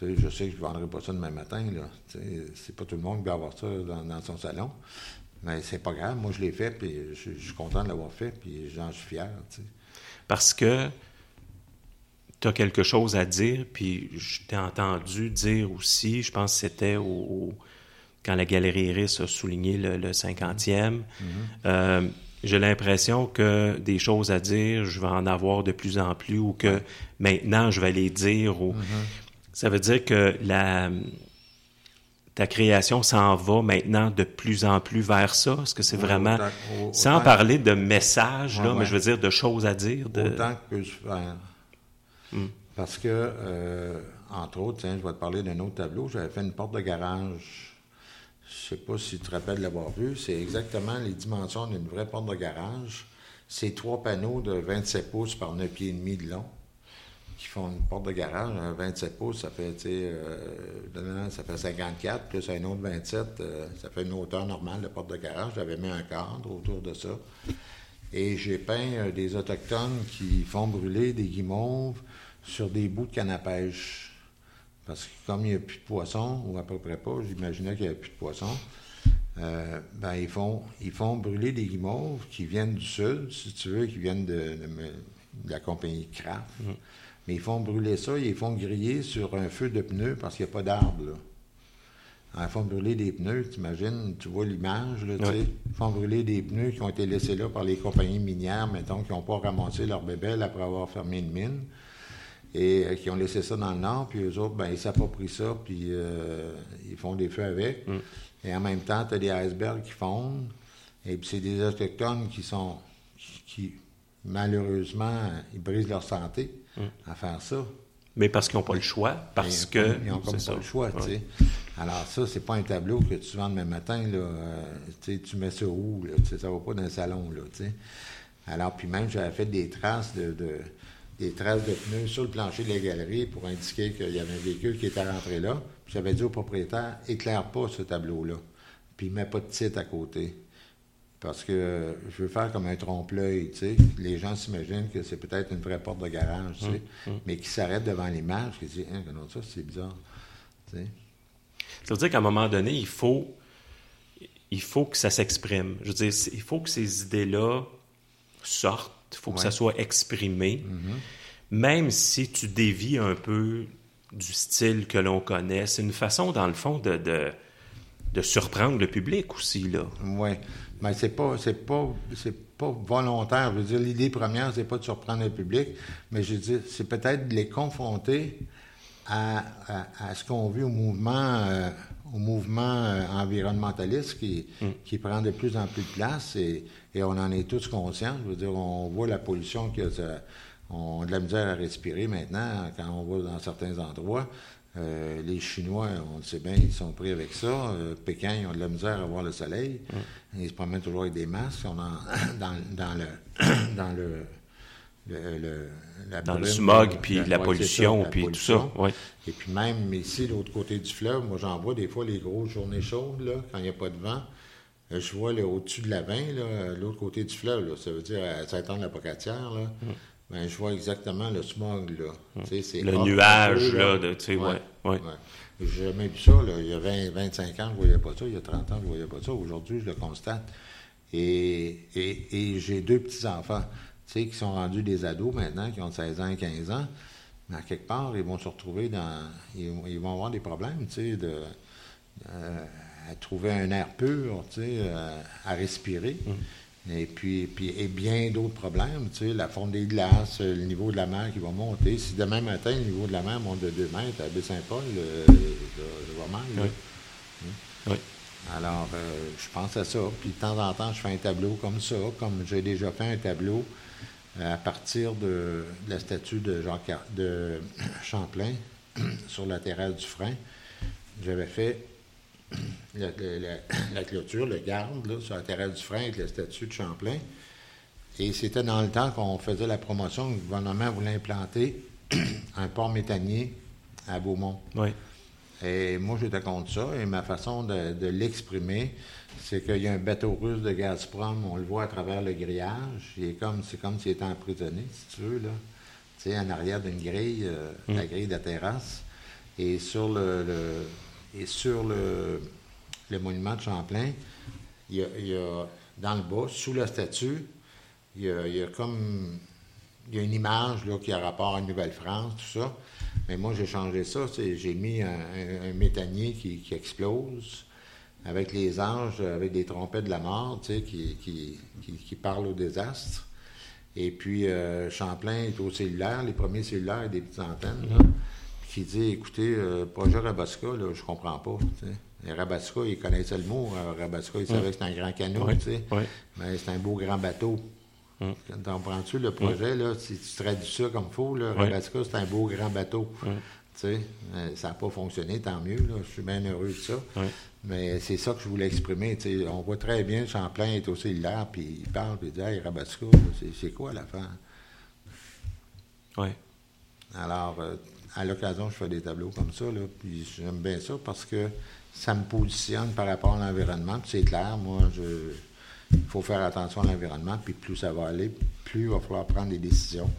je sais que je ne vendrai pas ça demain matin, sais, c'est pas tout le monde qui va avoir ça dans, dans son salon. Mais c'est pas grave, moi je l'ai fait, puis je, je, suis content de l'avoir fait, puis j'en suis fier. Parce que tu as quelque chose à dire, puis je t'ai entendu dire aussi, je pense que c'était au, au quand la Galerie Iris a souligné le, le 50e. Mm -hmm. euh, j'ai l'impression que des choses à dire, je vais en avoir de plus en plus ou que maintenant je vais les dire. Ou... Mm -hmm. Ça veut dire que la, ta création s'en va maintenant de plus en plus vers ça? Est-ce que c'est Oui, vraiment, autant- au- sans autant- parler de messages, Ouais, là, mais je veux dire de choses à dire. De... Autant que peut se faire. Mm. Parce que, euh, entre autres, tiens, je vais te parler d'un autre tableau. J'avais fait une porte de garage. Je sais pas si tu te rappelles l'avoir vu. C'est exactement les dimensions d'une vraie porte de garage. C'est trois panneaux de 27 pouces par 9 pieds et demi de long qui font une porte de garage. Un 27 pouces, ça fait, euh, ça fait 54, plus un autre 27, euh, ça fait une hauteur normale de porte de garage. J'avais mis un cadre autour de ça. Et j'ai peint euh, des Autochtones qui font brûler des guimauves sur des bouts de canne. Parce que comme il n'y a plus de poissons, ou à peu près pas, j'imaginais qu'il n'y avait plus de poissons, euh, ben, ils, font, ils font brûler des guimauves qui viennent du sud, si tu veux, qui viennent de, la compagnie Kraft. Mm. Mais ils font brûler ça, ils font griller sur un feu de pneus parce qu'il n'y a pas d'arbres. Ils font brûler des pneus, t'imagines, tu vois l'image, là, tu sais. Ils font brûler des pneus qui ont été laissés là par les compagnies minières, mettons, qui n'ont pas ramassé leur bébelle après avoir fermé une mine et euh, qui ont laissé ça dans le nord, puis eux autres, ben, ils s'approprient ça, puis euh, ils font des feux avec. Mm. Et en même temps, tu as des icebergs qui fondent, et puis c'est des Autochtones qui sont, qui, malheureusement, ils brisent leur santé mm. à faire ça. Mais parce qu'ils n'ont pas le choix, parce que... ils n'ont pas, le choix, tu sais. Alors ça, c'est pas un tableau que tu vends demain matin, là, euh, tu mets ça où, là, ça va pas dans le salon, là, tu sais. Alors, puis même, j'avais fait des traces de des traces de pneus sur le plancher de la galerie pour indiquer qu'il y avait un véhicule qui était rentré là. J'avais dit au propriétaire, éclaire pas ce tableau-là, puis mets pas de titre à côté. Parce que je veux faire comme un trompe-l'œil, tu sais. Les gens s'imaginent que c'est peut-être une vraie porte de garage, tu sais, hum, hum. mais qui s'arrête devant l'image, qui dit, hein, ça, c'est bizarre, tu sais. Ça veut dire qu'à un moment donné, il faut, il faut que ça s'exprime. Je veux dire, il faut que ces idées-là sortent il faut que ça soit exprimé. Même si tu dévis un peu du style que l'on connaît, c'est une façon, dans le fond, de, de, surprendre le public aussi. Oui, mais c'est pas, c'est pas, c'est pas volontaire. Je veux dire, l'idée première, c'est pas de surprendre le public, mais je veux dire, c'est peut-être de les confronter à, à, ce qu'on vit au mouvement, euh, au mouvement euh, environnementaliste qui, mm. qui prend de plus en plus de place et, et on en est tous conscients. Je veux dire, on voit la pollution que on a de la misère à respirer maintenant quand on va dans certains endroits. Euh, les Chinois, on le sait bien, ils sont pris avec ça. Euh, Pékin, ils ont de la misère à voir le soleil. Mm. Ils se promènent toujours avec des masques. On dans, dans, le dans le, le, dans le smog, puis la pollution, puis tout ça. Et puis même ici, de l'autre côté du fleuve, moi j'en vois des fois les grosses journées chaudes, là, quand il n'y a pas de vent. Euh, je vois au-dessus de la bain, l'autre côté du fleuve, ça veut dire à Saint-Anne-la-Pocatière, là, mm. ben, je vois exactement le smog. Là. Mm. Le nuage, là, de, tu sais, ouais. ouais. J'ai jamais vu ça. Là. Il y a 20, 25 ans, je ne voyais pas ça. Il y a 30 ans, je ne voyais pas ça. Aujourd'hui, je le constate. Et, et, et j'ai deux petits-enfants qui sont rendus des ados maintenant, qui ont 16 ans et 15 ans. Mais à quelque part, ils vont se retrouver dans. Ils, vont avoir des problèmes, tu sais, de. Euh, à trouver un air pur, tu sais, euh, à respirer. Mm. Et puis, puis et bien d'autres problèmes, tu sais, la fonte des glaces, le niveau de la mer qui va monter. Si demain matin, le niveau de la mer monte de 2 mètres à Baie-Saint-Paul, euh, ça va mal. Oui. Alors, euh, je pense à ça. Puis de temps en temps, je fais un tableau comme ça, comme j'ai déjà fait un tableau à partir de, la statue de, Jean de Champlain sur la terrasse du frein. J'avais fait la, clôture, le garde, sur la terrasse du frein avec la statue de Champlain. Et c'était dans le temps qu'on faisait la promotion, le gouvernement voulait implanter un port méthanier à Beaumont. Oui. Et moi, j'étais contre ça. Et ma façon de, l'exprimer, c'est qu'il y a un bateau russe de Gazprom, on le voit à travers le grillage. comme, c'est comme s'il était emprisonné, si tu veux, là. Tu sais, en arrière d'une grille, euh, la mm. grille de la terrasse. Et sur le et sur le, le monument de Champlain, il y, a, dans le bas, sous la statue, il y a, comme il y a une image là, qui a rapport à Nouvelle-France, tout ça. Mais moi, j'ai changé ça. J'ai mis un, métanier qui, explose avec les anges, avec des trompettes de la mort, tu sais, qui, qui, qui, parlent au désastre. Et puis, euh, Champlain est au cellulaire, les premiers cellulaires des petites antennes. Là qui dit écoutez, euh, projet Rabasca, là, je comprends pas. Les Rabasca, ils connaissaient le mot. Euh, Rabasca, ils savaient que c'était un grand canot, mais c'est un beau grand bateau. Hum. Comprends-tu le projet, là, si tu traduis ça comme il faut, là, Rabasca, c'est un beau grand bateau. Euh, ça n'a pas fonctionné, tant mieux. Là, je suis bien heureux de ça. Mais c'est ça que je voulais exprimer. On voit très bien Champlain est aussi là, puis il parle, puis il dit Hey, Rabasca, c'est quoi l'affaire? Oui. Alors, à l'occasion, je fais des tableaux comme ça, là, puis j'aime bien ça parce que ça me positionne par rapport à l'environnement. Puis c'est clair, moi, il faut faire attention à l'environnement, puis plus ça va aller, plus il va falloir prendre des décisions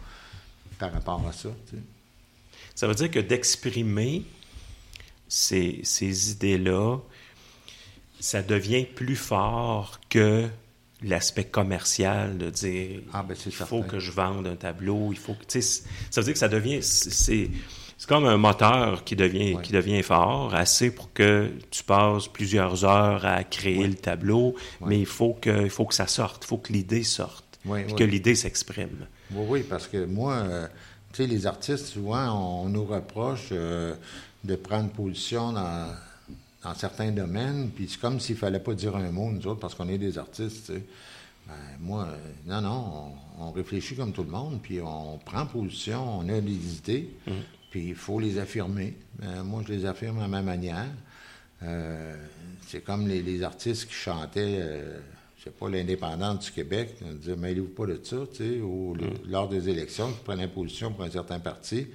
par rapport à ça. Ça veut dire que d'exprimer ces, ces idées-là, ça devient plus fort que l'aspect commercial de dire Ah, ben, il faut certain. que je vende un tableau, il faut que ça veut dire que ça devient c'est comme un moteur qui devient Ouais. qui devient fort, assez pour que tu passes plusieurs heures à créer le tableau, mais il faut que il faut que ça sorte, il faut que l'idée sorte, puis que l'idée s'exprime. Oui, oui, parce que moi, euh, tu sais, les artistes, souvent, on, nous reproche euh, de prendre position dans, dans certains domaines, puis c'est comme s'il fallait pas dire un mot, nous autres, parce qu'on est des artistes, tu sais. Ben, moi, euh, non, non, on, on réfléchit comme tout le monde, puis on prend position, on a des idées, puis il faut les affirmer. Ben, moi, je les affirme à ma manière. Euh, c'est comme les, les artistes qui chantaient, euh, je sais pas, l'indépendance du Québec, on disait, mêlez-vous pas de ça, tu sais, ou le- lors des élections, qui prenaient position pour un certain parti.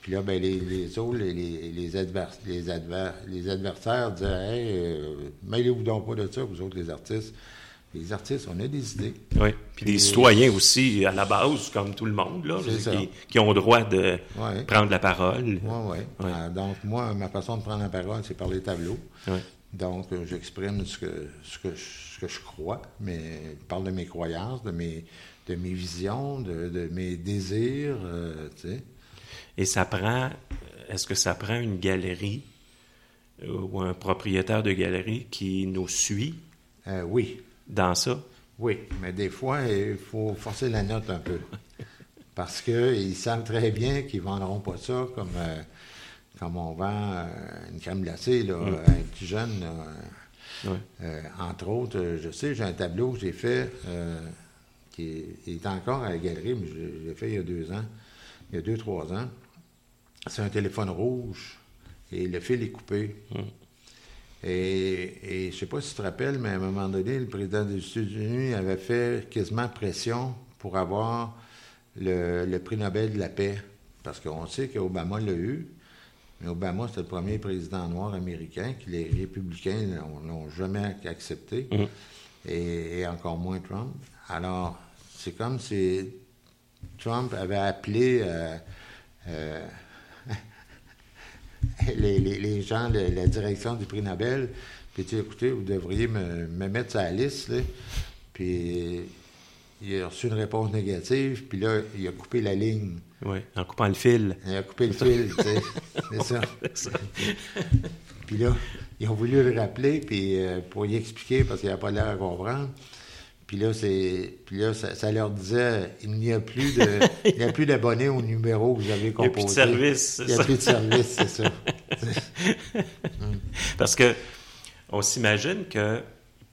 Puis là, ben, les, les autres, les, les, les, advers- les, adver- les adversaires disaient, hey, euh, mêlez-vous donc pas de ça, vous autres, les artistes. Les artistes, on a des idées. Oui. Puis des citoyens aussi, à la base, comme tout le monde, là, qui, qui ont le droit de Ouais. prendre la parole. Oui, oui. Euh, donc, moi, ma façon de prendre la parole, c'est par les tableaux. Ouais. Donc, euh, j'exprime ce que, ce, que, je- ce que je crois, mais je parle de mes croyances, de mes, de mes visions, de, de mes désirs, euh, tu sais. Et ça prend, est-ce que ça prend une galerie euh, ou un propriétaire de galerie qui nous suit? Euh, oui, dans ça? oui, mais des fois, il faut forcer la note un peu. Parce qu'ils savent très bien qu'ils ne vendront pas ça comme, euh, comme on vend euh, une crème glacée là, à un petit jeune. là. Euh, entre autres, euh, je sais, j'ai un tableau que j'ai fait euh, qui est, encore à la galerie, mais je l'ai- fait il y a deux ans, il y a deux, trois ans. C'est un téléphone rouge et le fil est coupé. Et, et je ne sais pas si tu te rappelles, mais à un moment donné, le président des États-Unis avait fait quasiment pression pour avoir le, le prix Nobel de la paix. Parce qu'on sait qu'Obama l'a eu, mais Obama, c'était le premier président noir américain que les républicains n'ont jamais accepté, Mhm. et, et encore moins Trump. Alors, c'est comme si Trump avait appelé euh, euh, les, les- les gens de la direction du prix Nobel, puis tu écoutez, vous devriez me, me mettre sur la liste, là. Puis il a reçu une réponse négative, puis là, il a coupé la ligne. Oui, en coupant le fil. Il a coupé le fil, tu sais. C'est ça. Puis là, ils ont voulu le rappeler puis, euh, pour y expliquer parce qu'il n'a pas l'air à comprendre. Puis là, c'est, puis là ça, ça leur disait il n'y a plus de, il n'y a plus d'abonnés au numéro que vous avez Il n'y a composé. plus de service, Il n'y a ça. plus de service, c'est ça. Parce que on s'imagine que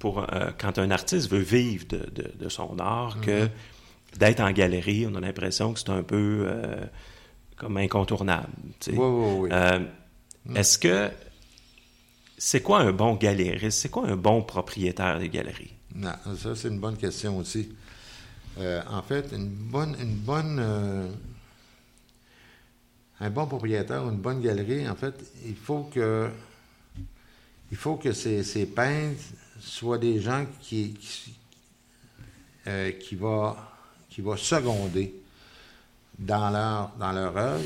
pour euh, quand un artiste veut vivre de, de- de son art, que d'être en galerie, on a l'impression que c'est un peu euh, comme incontournable. tu sais. Oui, oui, oui. Euh, Est-ce que c'est quoi un bon galériste? C'est quoi un bon propriétaire de galerie? Non, ça, c'est une bonne question aussi. Euh, en fait, une bonne, une bonne, euh, un bon propriétaire ou une bonne galerie, en fait, il faut que, il faut que ces, ces peintres soient des gens qui, qui, euh, va seconder dans leur, œuvre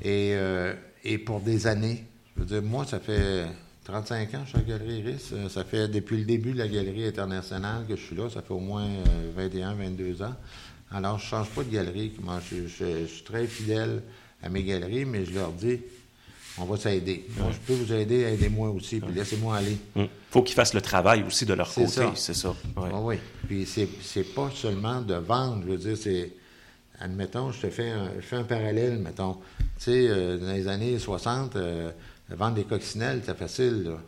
et, euh, et pour des années. Je veux dire, moi, ça fait 35 ans que je suis à Galerie Iris. Euh, Ça fait depuis le début de la Galerie internationale que je suis là. Ça fait au moins euh, 21, 22 ans. Alors, je ne change pas de galerie. Moi, je suis très fidèle à mes galeries, mais je leur dis, on va s'aider. Moi, je peux vous aider, aidez-moi aussi, puis laissez-moi aller. Il faut qu'ils fassent le travail aussi de leur côté, c'est ça. ouais. Ah oui. Puis c'est, pas seulement de vendre. Je veux dire, c'est. Admettons, je te fais un, je fais un parallèle, mettons. Tu sais, euh, dans les années 60, euh, vendre des coccinelles, c'était facile, là.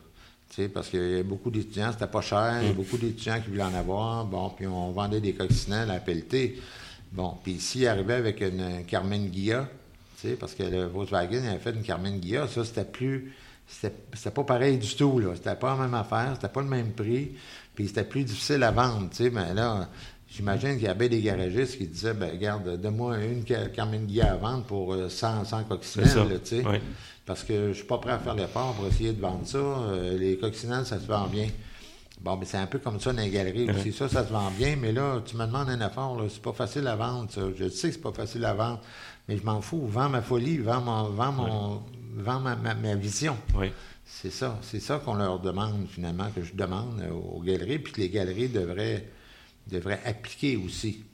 Tu sais, parce qu'il y a beaucoup d'étudiants, c'était pas cher, il y a beaucoup d'étudiants qui voulaient en avoir. Bon, puis on vendait des coccinelles à pelleter. Bon, puis s'il arrivait avec une, euh, Carmen Guilla, parce que le Volkswagen avait fait une Carmen Guilla, ça, c'était plus. C'était pas pareil du tout, là. C'était pas la même affaire, c'était pas le même prix, puis c'était plus difficile à vendre, tu sais. Mais là, j'imagine qu'il y avait des garagistes qui disaient, ben regarde, donne-moi une Car- Carmen Guilla à vendre pour euh, 100, 100 C'est ça. coccinelles, là, tu sais. Ouais. Parce que je suis pas prêt à faire l'effort pour essayer de vendre ça. Euh, les coccinelles, ça se vend bien. Bon, mais c'est un peu comme ça dans les galeries aussi. Ça, ça se vend bien, mais là, tu me demandes un effort, c'est pas facile à vendre, ça. Je sais que c'est pas facile à vendre, mais je m'en fous. Vends ma folie, vends mon, vends mon, vends ma, ma, vision. Oui. C'est ça. C'est ça qu'on leur demande, finalement, que je demande aux galeries, puis que les galeries devraient, devraient appliquer aussi.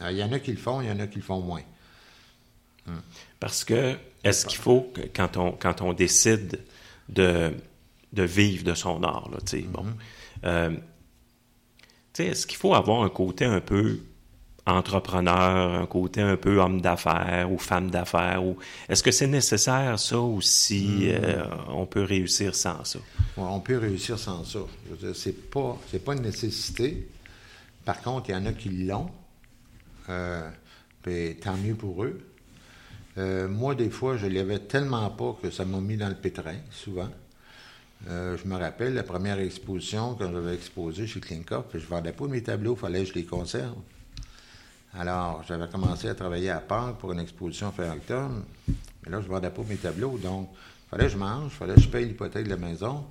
il y en a qui le font, il y en a qui le font moins. Parce que, est-ce qu'il faut, que, quand, on, quand on décide de, de vivre de son art, là, bon, mm-hmm. euh, est-ce qu'il faut avoir un côté un peu entrepreneur, un côté un peu homme d'affaires ou femme d'affaires? Ou est-ce que c'est nécessaire ça ou si mm-hmm. euh, on peut réussir sans ça? on peut réussir sans ça. C'est pas c'est pas une nécessité. Par contre, il y en a qui l'ont. Euh, tant mieux pour eux. Euh, moi, des fois, je l'avais tellement pas que ça m'a mis dans le pétrin, souvent. Euh, je me rappelle la première exposition, quand j'avais exposé chez Klinkop, je ne vendais pas mes tableaux, il fallait que je les conserve. Alors, j'avais commencé à travailler à Pâques pour une exposition fin octobre, mais là, je ne vendais pas mes tableaux, donc il fallait que je mange, il fallait que je paye l'hypothèque de la maison.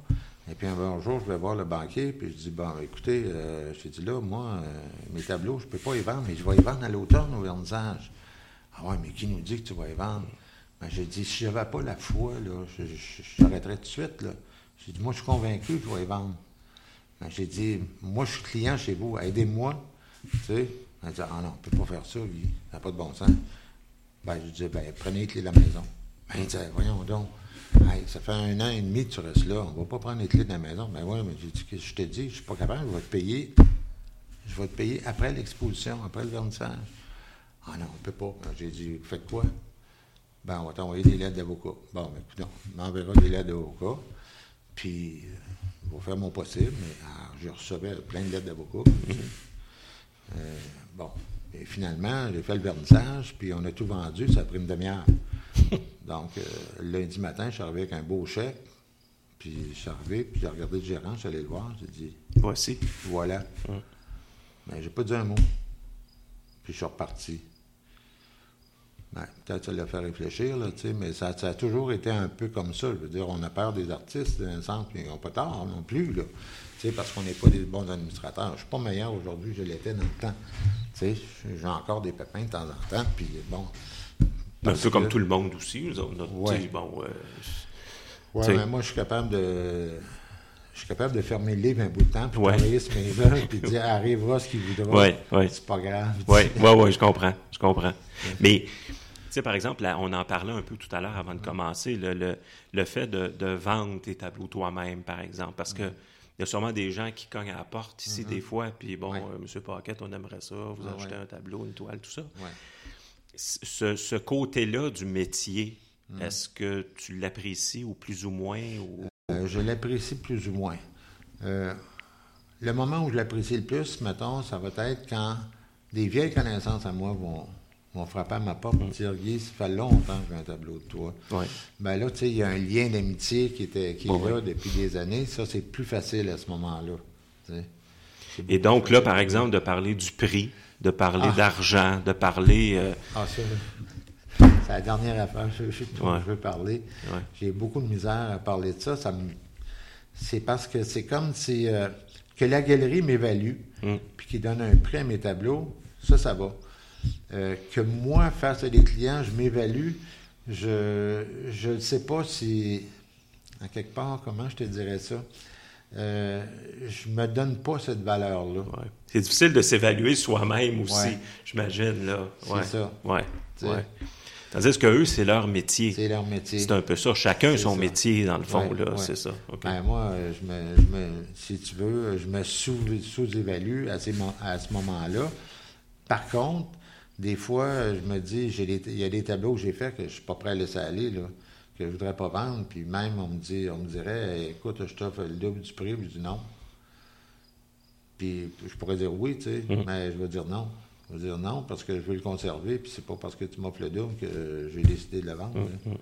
Et puis un bon jour, je vais voir le banquier, puis je dis, bon, écoutez, euh, je dit là, moi, euh, mes tableaux, je ne peux pas les vendre, mais je vais les vendre à l'automne au vernissage. Ah ouais, mais qui nous dit que tu vas les vendre? Ben, j'ai dit, si je n'avais pas la foi, là, j'arrêterais tout de suite, là. J'ai dit, moi, je suis convaincu que je vais les vendre. Ben, j'ai dit, moi, je suis client chez vous, aidez-moi. Tu sais, elle dit, ah non, on ne peut pas faire ça, lui. Ça n'a pas de bon sens. Ben, je dis, ben, prenez les clés de la maison. Ben, il dit, voyons donc. ça fait un an et demi que tu restes là. On ne va pas prendre les clés de la maison. Ben oui, mais dit, je te dis, je ne suis pas capable, je vais te payer. Je vais te payer après l'exposition, après le vernissage. Ah non, on ne peut pas. J'ai dit, faites quoi? Ben, on va t'envoyer des lettres d'avocat. Bon, ben, écoute, on m'enverra des lettres d'avocat. Puis, je vais faire mon possible, mais ah, je recevais plein de lettres d'avocat. Euh, bon, et finalement, j'ai fait le vernissage, puis on a tout vendu, ça a pris une demi-heure. Donc, euh, lundi matin, je suis arrivé avec un beau chèque, puis je suis arrivé, puis j'ai regardé le gérant, je suis allé le voir, j'ai dit Voici. Voilà. Mais j'ai pas dit un mot. Puis je suis reparti. Ben, peut-être ça l'a fait réfléchir, là, mais ça, a toujours été un peu comme ça. Je veux dire, on a peur des artistes, d'un centre, mais ils n'ont pas tort non plus, là. Parce qu'on n'est pas des bons administrateurs. Je ne suis pas meilleur aujourd'hui que je l'étais dans le temps. J'ai encore des pépins de temps en temps, puis bon. Un peu comme tout le monde aussi, nous autres. Bon, euh, mais moi, je suis capable de je suis capable de fermer le livre un bout de temps, puis travailler ce main-là, puis dire arrivera ce qu'il voudra. Oui, oui. C'est pas grave. Oui, oui, oui, je comprends. Je comprends. Mais, tu sais, par exemple, on en parlait un peu tout à l'heure avant de commencer, le, le, fait de, vendre tes tableaux toi-même, par exemple, parce que. Il y a sûrement des gens qui cognent à la porte ici des fois, puis bon, M. Euh, Monsieur Paquette, on aimerait ça, vous achetez un tableau, une toile, tout ça. Ce, ce côté-là du métier, est-ce que tu l'apprécies ou plus ou moins? Ou... Euh, je l'apprécie plus ou moins. Euh, le moment où je l'apprécie le plus, mettons, ça va être quand des vieilles connaissances à moi vont, vont frapper à ma porte et dire Guy, ça fait longtemps que j'ai un tableau de toi. Ouais. Ben là, tu sais, il y a un lien d'amitié qui, était, qui est là depuis des années. Ça, c'est plus facile à ce moment-là. Et donc, là, par exemple, de parler du prix, de parler ah. d'argent, de parler. Euh, ah, ça, c'est la dernière affaire je, je, je veux parler. J'ai beaucoup de misère à parler de ça. ça C'est parce que c'est comme si euh, que la galerie m'évalue, mm. puis qui donne un prix à mes tableaux, ça, ça va. Euh, que moi, face à des clients, je m'évalue, je ne sais pas si, en quelque part, comment je te dirais ça, euh, je me donne pas cette valeur-là. C'est difficile de s'évaluer soi-même aussi, j'imagine. là. C'est ça. Ouais. Tandis que eux, c'est leur métier. C'est leur métier. C'est un peu ça. Chacun son métier, dans le fond, là. C'est ça. Ben, moi, je me, si tu veux, je me sous-évalue à, à ce moment-là. Par contre, des fois, je me dis, il y a des tableaux que j'ai faits que je suis pas prêt à laisser aller, là, que je voudrais pas vendre. Puis même, on me, dit, on me dirait, écoute, je t'offre le double du prix. je dis non. Puis je pourrais dire oui, tu sais, hum. mais je vais dire non. Je vais dire non parce que je veux le conserver, puis c'est pas parce que tu m'offres le double que j'ai décidé de le vendre. Hum, hum.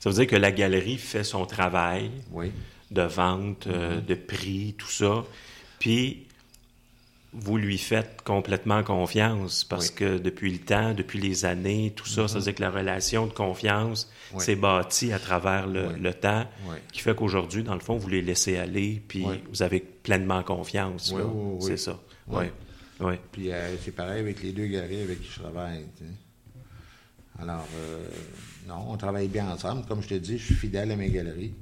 Ça veut dire que la galerie fait son travail de vente, euh, de prix, tout ça. Puis vous lui faites complètement confiance parce que depuis le temps, depuis les années, tout ça, ça veut dire que la relation de confiance s'est bâtie à travers le, temps, qui fait qu'aujourd'hui, dans le fond, vous les laissez aller, puis vous avez pleinement confiance. C'est ça. Oui. Puis euh, c'est pareil avec les deux galeries avec qui je travaille. Alors, euh, non, on travaille bien ensemble. Comme je te dis, je suis fidèle à mes galeries.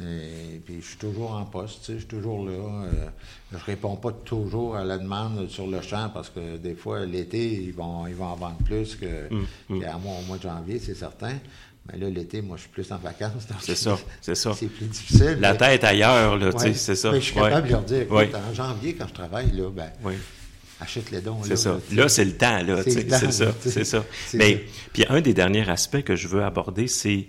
Et puis je suis toujours en poste, je suis toujours là. Euh, je réponds pas toujours à la demande sur le champ parce que des fois, l'été, ils vont, ils vont en vendre plus que, Hum, hum. qu'à moi au mois de janvier, c'est certain. Mais là, l'été, moi, je suis plus en vacances. C'est ça, c'est ça. C'est plus difficile. La mais- tête ailleurs, là, tu sais, Ouais. c'est ça. Mais je suis Ouais. capable de leur dire, écoute, Ouais. en janvier, quand je travaille, là, ben, achète les dons. C'est ça. Là, c'est le temps, là. C'est ça. C'est ça. Mais, puis un des derniers aspects que je veux aborder, c'est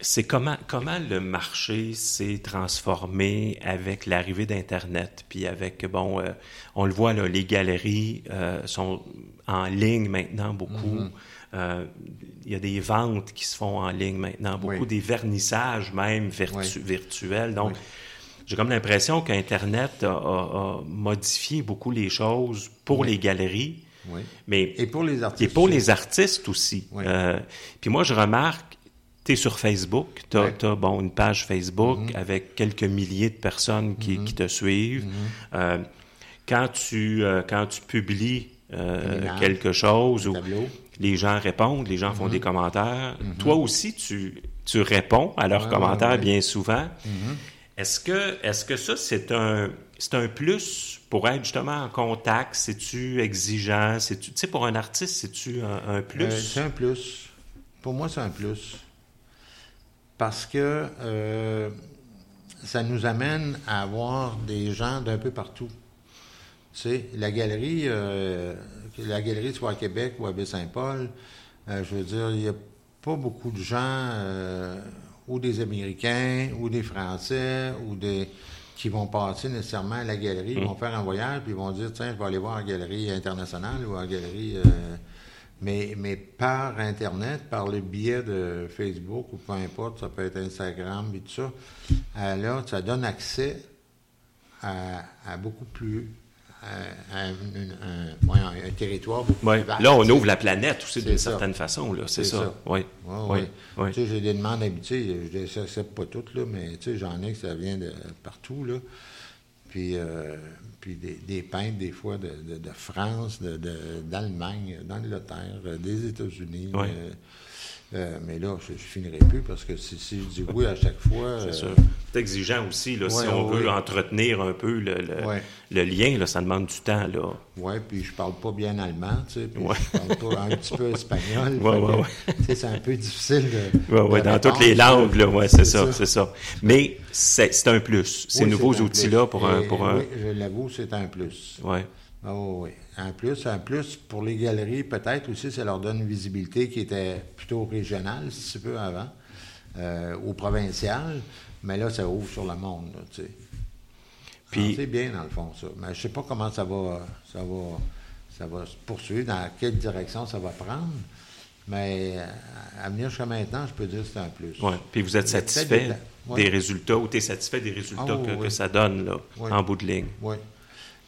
c'est comment, comment le marché s'est transformé avec l'arrivée d'Internet, puis avec, bon, euh, on le voit, là, les galeries euh, sont en ligne maintenant beaucoup. Mm-hmm. Euh, Il y a des ventes qui se font en ligne maintenant, beaucoup Oui. des vernissages même virtu- Oui. virtuels. Donc, Oui. j'ai comme l'impression qu'Internet a, a- a modifié beaucoup les choses pour les galeries, Oui. mais Et pour les et artistes. pour les artistes aussi. Puis moi, je remarque, tu es sur Facebook, tu as, bon, une page Facebook avec quelques milliers de personnes qui, qui te suivent. Mm-hmm. Euh, quand, tu, euh, quand tu publies euh, quelque chose, les gens répondent, les gens font des commentaires, toi aussi, tu, tu réponds à leurs Ouais, commentaires ouais, bien souvent. Est-ce que, est-ce que ça, c'est un, un plus pour être justement en contact? C'est-tu exigeant? Tu sais, pour un artiste, c'est-tu un, un plus? C'est un plus. Pour moi, c'est un plus. Parce que euh, ça nous amène à avoir des gens d'un peu partout. Tu sais, la galerie, euh, la galerie soit à Québec ou à Baie-Saint-Paul, euh, je veux dire, il n'y a pas beaucoup de gens, euh, ou des Américains, ou des Français, ou des qui vont passer nécessairement à la galerie, ils vont faire un voyage, puis ils vont dire, tiens, je vais aller voir la galerie internationale ou la galerie... mais, mais par Internet, par le biais de Facebook ou peu importe, ça peut être Instagram et tout ça, euh, là, ça donne accès à, à beaucoup plus. un, un- un territoire beaucoup Ouais. plus vaste. Là, on ouvre la planète aussi d'une certaine façon. C'est ça. ça. Oui. Oui. oui. Tu sais, j'ai des demandes habituées, je les accepte pas toutes, là, mais tu sais, j'en ai que ça vient de partout, là. Puis, euh, puis des, des peintres, des fois, de, de- de France, de- d'Allemagne, d'Angleterre, euh, des États-Unis. Euh, euh, mais là, je, je finirai plus parce que si, si je dis oui à chaque fois. C'est euh, sûr. C'est exigeant aussi, là, si on ouais, veut ouais. entretenir un peu le, le, Ouais. le lien, là, ça demande du temps, là. Ouais, puis je parle pas bien allemand, tu sais, puis je parle pas un petit peu espagnol. C'est un peu difficile de. De dans toutes les langues, là, ouais, c'est ça, ça. c'est ça. Mais c'est un plus. Ces Oui, nouveaux outils-là pour un, pour un, Oui, je l'avoue, c'est un plus. ouais. Ah oui, oui. Un plus, un plus pour les galeries, peut-être aussi, ça leur donne une visibilité qui était plutôt régionale, si tu veux, avant, euh, ou provinciale. Mais là, ça ouvre sur le monde, là, tu sais. Puis- Ah, c'est bien, dans le fond, ça. Mais je sais pas comment ça va, ça va, ça va se poursuivre, dans quelle direction ça va prendre. Mais euh, à venir jusqu'à maintenant, je peux dire que c'est un plus. Ouais. Puis vous êtes satisfait des- ouais. des résultats ou tu es satisfait des résultats Ah, oui, que, oui. que ça donne là, Oui. en bout de ligne? Oui.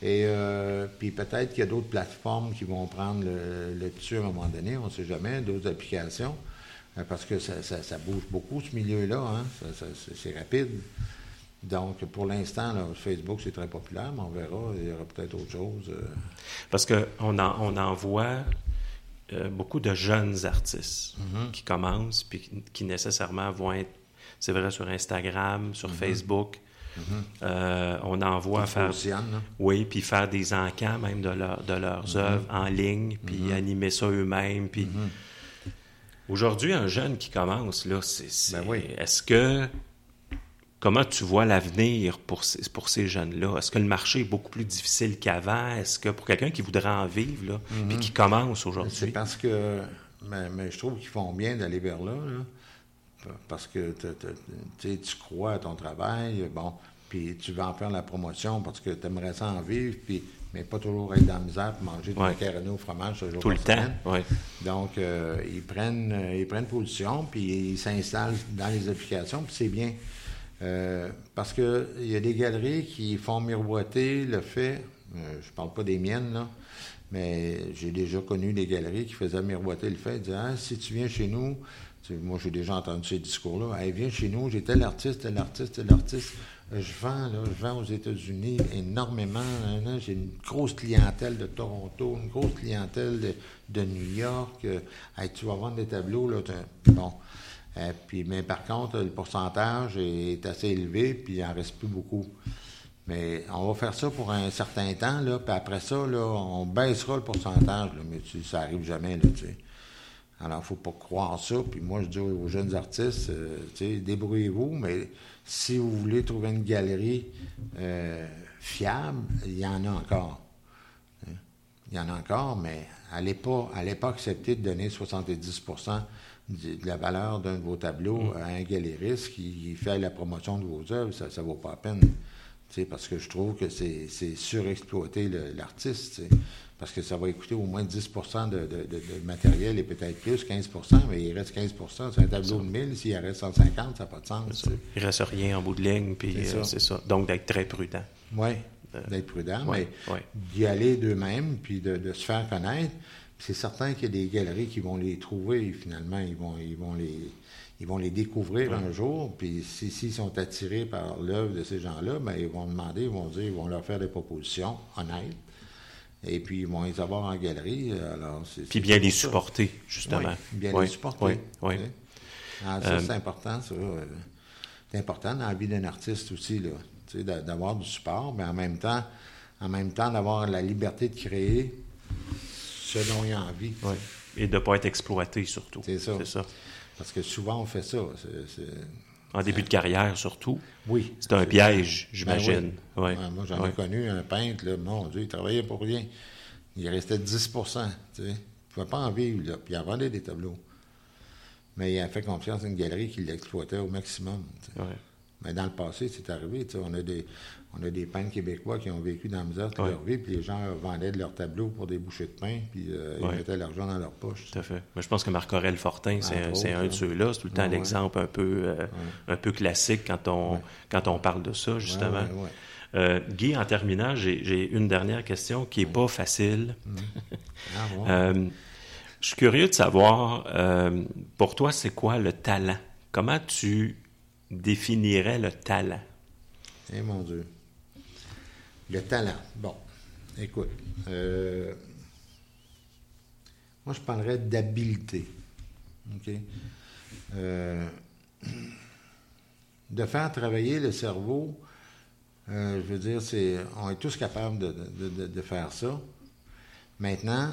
Et euh, puis peut-être qu'il y a d'autres plateformes qui vont prendre le, le dessus à un moment donné, on ne sait jamais, d'autres applications, euh, parce que ça, ça- ça bouge beaucoup ce milieu-là, hein, c'est- rapide. Donc pour l'instant, Facebook c'est très populaire, mais on verra, il y aura peut-être autre chose. euh. Parce qu'on en, on en voit beaucoup de jeunes artistes Mm-hmm. qui commencent, puis qui, qui nécessairement vont être, c'est vrai, sur Instagram, sur Mm-hmm. Facebook. Euh, on en voit Qui se faire, là. oui, puis faire des encans même de, leur- de leurs Mm-hmm. œuvres en ligne, puis animer ça eux-mêmes. Puis aujourd'hui, un jeune qui commence là, c'est, c'est- Ben oui. est-ce que Comment tu vois l'avenir pour ces, pour ces jeunes-là? Est-ce que le marché est beaucoup plus difficile qu'avant? Est-ce que pour quelqu'un qui voudrait en vivre, là, puis qui commence C'est aujourd'hui? parce que, mais, mais je trouve qu'ils font bien d'aller vers là, là. Parce que tu crois à ton travail, bon, puis tu veux en faire la promotion parce que tu aimerais ça en vivre, puis, mais pas toujours être dans la misère pour manger du Ouais. macaroni au fromage ce jour Tout le temps. Donc, euh, ils, prennent, euh, ils prennent position, puis ils s'installent dans les applications, puis c'est bien. Euh, parce qu'il y a des galeries qui font miroiter le fait, euh, je parle pas des miennes, là, mais j'ai déjà connu des galeries qui faisaient miroiter le fait, ils disaient, Ah, si tu viens chez nous, moi j'ai déjà entendu ces discours-là, hey, viens chez nous, j'ai tel artiste, tel artiste, tel artiste, je vends, là, je vends aux États-Unis énormément. J'ai une grosse clientèle de Toronto, une grosse clientèle de, New York. Euh, tu vas vendre des tableaux, là, bon. Euh, puis, mais par contre, le pourcentage est assez élevé, puis il n'en reste plus beaucoup. Mais on va faire ça pour un certain temps, là, puis après ça, là, on baissera le pourcentage, mais ça arrive jamais, là, tu. Alors, il ne faut pas croire ça. Puis moi, je dis aux jeunes artistes, euh, débrouillez-vous, mais si vous voulez trouver une galerie euh, fiable, il y en a encore. Hein. Il y en a encore, mais allez pas, allez pas accepter de donner 70% de la valeur d'un de vos tableaux mm. à un galériste qui fait la promotion de vos œuvres. Ça ne vaut pas la peine. Parce que je trouve que c'est surexploiter l'artiste parce que ça va coûter au moins 10% de, matériel et peut-être plus, 15% mais il reste 15% C'est un tableau de 1000, s'il reste 150, ça n'a pas de sens. Il ne reste rien en bout de ligne, puis euh, c'est ça. Donc, d'être très prudent. Oui, euh, d'être prudent, mais d'y aller d'eux-mêmes, puis de, se faire connaître. C'est certain qu'il y a des galeries qui vont les trouver, finalement, ils vont, ils vont les ils vont les découvrir un jour, puis s'ils sont attirés par l'œuvre de ces gens-là, bien, ils vont demander, ils vont dire, ils vont leur faire des propositions honnêtes. Et puis, ils vont les avoir en galerie. Alors, Puis bien les supporter, justement. bien les supporter. Oui, ah, ça, euh, c'est important, ça. Euh, c'est important dans la vie d'un artiste aussi, là. D'avoir du support, mais en même temps, en même temps, d'avoir la liberté de créer ce dont il a envie. Oui. Et de ne pas être exploité, surtout. C'est ça. ça. Parce que souvent, on fait ça. En début de carrière, surtout. Oui. C'est un piège, j'imagine. Ben moi, j'en ai connu un peintre, là, mon Dieu, il travaillait pour rien. Il restait 10 tu sais. Il ne pouvait pas en vivre, là, puis il en vendait des tableaux. Mais il a fait confiance à une galerie qui l'exploitait au maximum. Mais dans le passé, c'est arrivé. On a, des, on a des peintres québécois qui ont vécu dans la misère toute leur vie, puis les gens vendaient de leurs tableaux pour des bouchées de pain, puis euh, ils mettaient l'argent dans leur poche. Tout à fait. Je pense que Marc-Aurel Fortin, c'est un, de ceux-là. C'est tout le temps l'exemple un, peu, euh, un peu classique quand on, quand on parle de ça, justement. Euh, Guy, en terminant, j'ai une dernière question qui n'est pas facile. Mm. Ah, je suis curieux de savoir, pour toi, c'est quoi le talent? Comment tu définirais le talent? Eh mon Dieu. Le talent. Bon, écoute. Euh, moi, je parlerais d'habileté. OK? Euh, de faire travailler le cerveau, euh, je veux dire, c'est, on est tous capables de, de, faire ça. Maintenant,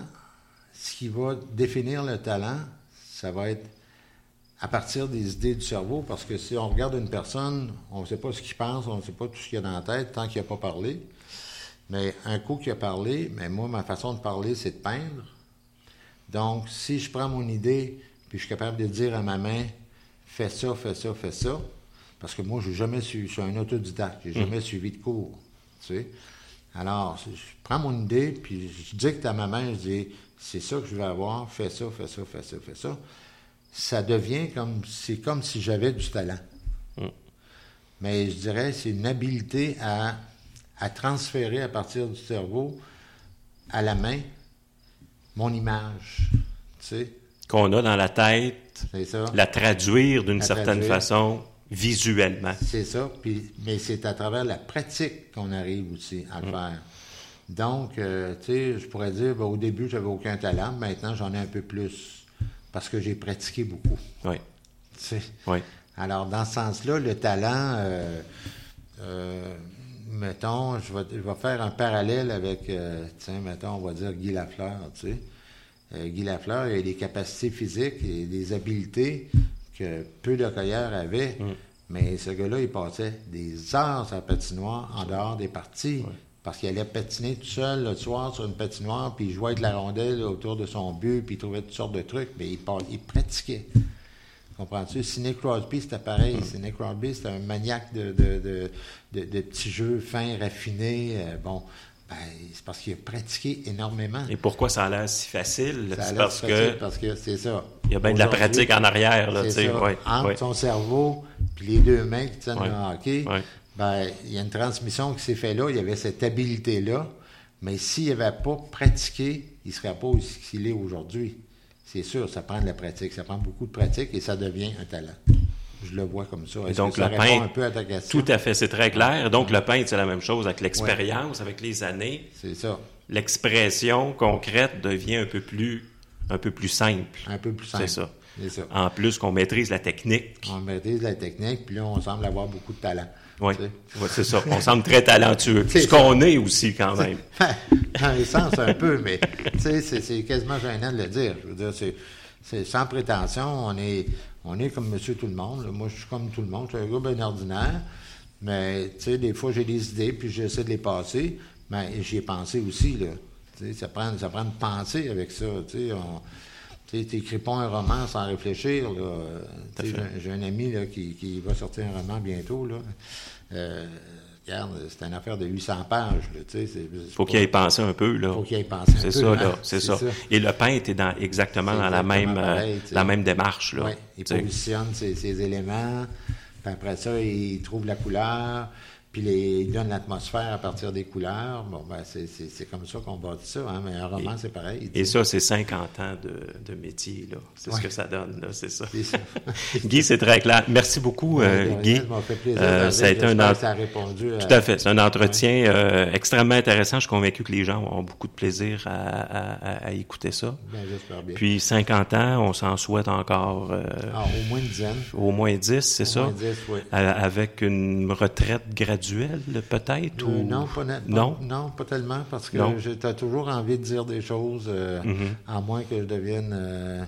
ce qui va définir le talent, ça va être à partir des idées du cerveau, parce que si on regarde une personne, on ne sait pas ce qu'il pense, on ne sait pas tout ce qu'il y a dans la tête tant qu'il n'a pas parlé. Mais un coup qui a parlé, mais moi, ma façon de parler, c'est de peindre. Donc, si je prends mon idée, puis je suis capable de dire à ma main, fais ça, fais ça, fais ça, parce que moi, je jamais suivi, je suis un autodidacte, j'ai jamais mm. suivi de cours. Tu sais. Alors, je prends mon idée, puis je dicte à ma main, je dis, c'est ça que je veux avoir, fais ça, fais ça, fais ça, fais ça. Ça devient comme, c'est comme si j'avais du talent. Mm. Mais je dirais, c'est une habileté à à transférer à partir du cerveau à la main mon image. Tu sais. Qu'on a dans la tête, la traduire d'une certaine façon visuellement. C'est ça, puis, mais c'est à travers la pratique qu'on arrive aussi à le mm. faire. Donc, euh, tu sais, je pourrais dire, ben, au début, j'avais aucun talent, maintenant, j'en ai un peu plus, parce que j'ai pratiqué beaucoup. Oui. Tu sais? Oui. Alors, dans ce sens-là, le talent, euh, euh, mettons, je vais, faire un parallèle avec, euh, tiens, mettons, on va dire Guy Lafleur, tu sais. Euh, Guy Lafleur, il a des capacités physiques et des habiletés que peu de cueilleurs avaient. Mm. Mais ce gars-là, il passait des heures sur la patinoire en dehors des parties. Parce qu'il allait patiner tout seul le soir sur une patinoire, puis il jouait avec la rondelle autour de son but, puis il trouvait toutes sortes de trucs, mais il, il pratiquait. Comprends-tu? Sidney Crosby, c'était pareil. Mm. Sidney Crosby, c'était un maniaque de, de, de, petits jeux fins, raffinés. Euh, bon, ben, c'est parce qu'il a pratiqué énormément. Et pourquoi ça a l'air si facile? C'est parce, que... parce que c'est ça. Il y a bien de la pratique en arrière. Là, ça. Ouais, Entre son cerveau puis les deux mains qui tiennent le hockey, ben, il y a une transmission qui s'est faite là. Il y avait cette habileté-là. Mais s'il n'avait pas pratiqué, il ne serait pas aussi qu'il est aujourd'hui. C'est sûr, ça prend de la pratique, ça prend beaucoup de pratique et ça devient un talent. je le vois comme ça. Et donc, que ça le pain- un peu à ta question? Tout à fait, c'est très clair. Donc, le peintre, c'est la même chose avec l'expérience, avec les années. C'est ça. L'expression concrète devient un peu plus, un peu plus simple. Un peu plus simple. C'est ça. C'est ça. En plus qu'on maîtrise la technique. On maîtrise la technique, puis là, on semble avoir beaucoup de talent. Oui. Ouais, c'est ça. On semble très talentueux. C'est Ce qu'on est aussi, quand même. Dans les sens, un peu, mais c'est, quasiment gênant de le dire. Je veux dire, c'est, sans prétention. On est, on est comme monsieur tout le monde. là. Moi, je suis comme tout le monde. Je suis un gars bien ordinaire. Mais, tu sais, des fois, j'ai des idées, puis j'essaie de les passer. Mais j'y ai pensé aussi, là. Tu sais, ça prend, ça prend une pensée avec ça. Tu sais, on... Tu sais, t'écris pas un roman sans réfléchir. J'ai, un ami là, qui, qui va sortir un roman bientôt. Là. Euh, regarde, c'est une affaire de 800 pages. C'est, c'est Faut qu'il y ait pensé un peu, là. faut qu'il y ait pensé un C'est peu, ça, hein. là. C'est ça. Et le peintre est dans, exactement C'est dans la même, euh, pareil, la même démarche, là. Ouais, il positionne ses, ses éléments, puis après ça, il trouve la couleur, puis les- il donne l'atmosphère à partir des couleurs. Bon, ben, c'est, comme ça qu'on bâtit ça, hein, mais un roman, c'est pareil. Et ça, c'est 50 ans de, de métier, là. C'est ce que ça donne, là, c'est ça. C'est ça. Guy, c'est très clair. Merci beaucoup, euh, Guy. Ça m'a fait plaisir. Euh, ça a été un ça a répondu à... Tout à fait. C'est un entretien euh, extrêmement intéressant. Je suis convaincu que les gens ont beaucoup de plaisir à, à- à- à écouter ça. J'espère bien. Puis 50 ans, on s'en souhaite encore Ah, au moins une dizaine. au moins 10, c'est Au ça? moins dix, oui. À- Avec une retraite graduelle, peut-être? Euh, ou... non, pas, net- Non? pas- non, pas tellement, parce que t'as toujours envie de dire des choses, euh, Mhm. à moins que je devienne euh,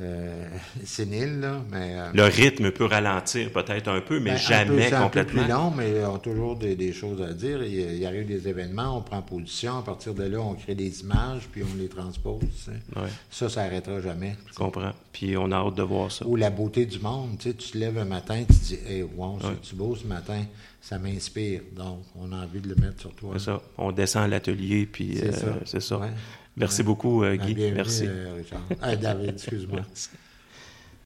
euh, sénile, là, mais... Le rythme peut ralentir peut-être un peu, mais ben, un peu- jamais un peu complètement. plus long, mais on a toujours des, des choses à dire. Il, il arrive des événements, on prend position, à partir de là, on crée des images, puis on les transpose. tu sais. Ouais, Ça, ça n'arrêtera jamais. je comprends. Puis on a hâte de voir ça. Ou la beauté du monde. Tu sais, tu te lèves un matin, tu te dis, hey, wow, c'est-tu beau ce matin? Ça m'inspire. Donc, on a envie de le mettre sur toi. C'est ça. On descend à l'atelier, puis C'est euh, ça. c'est ça. Ouais. Merci beaucoup, euh, Guy. bienvenue, Merci. euh, Richard. Ah, David, excuse-moi. Merci.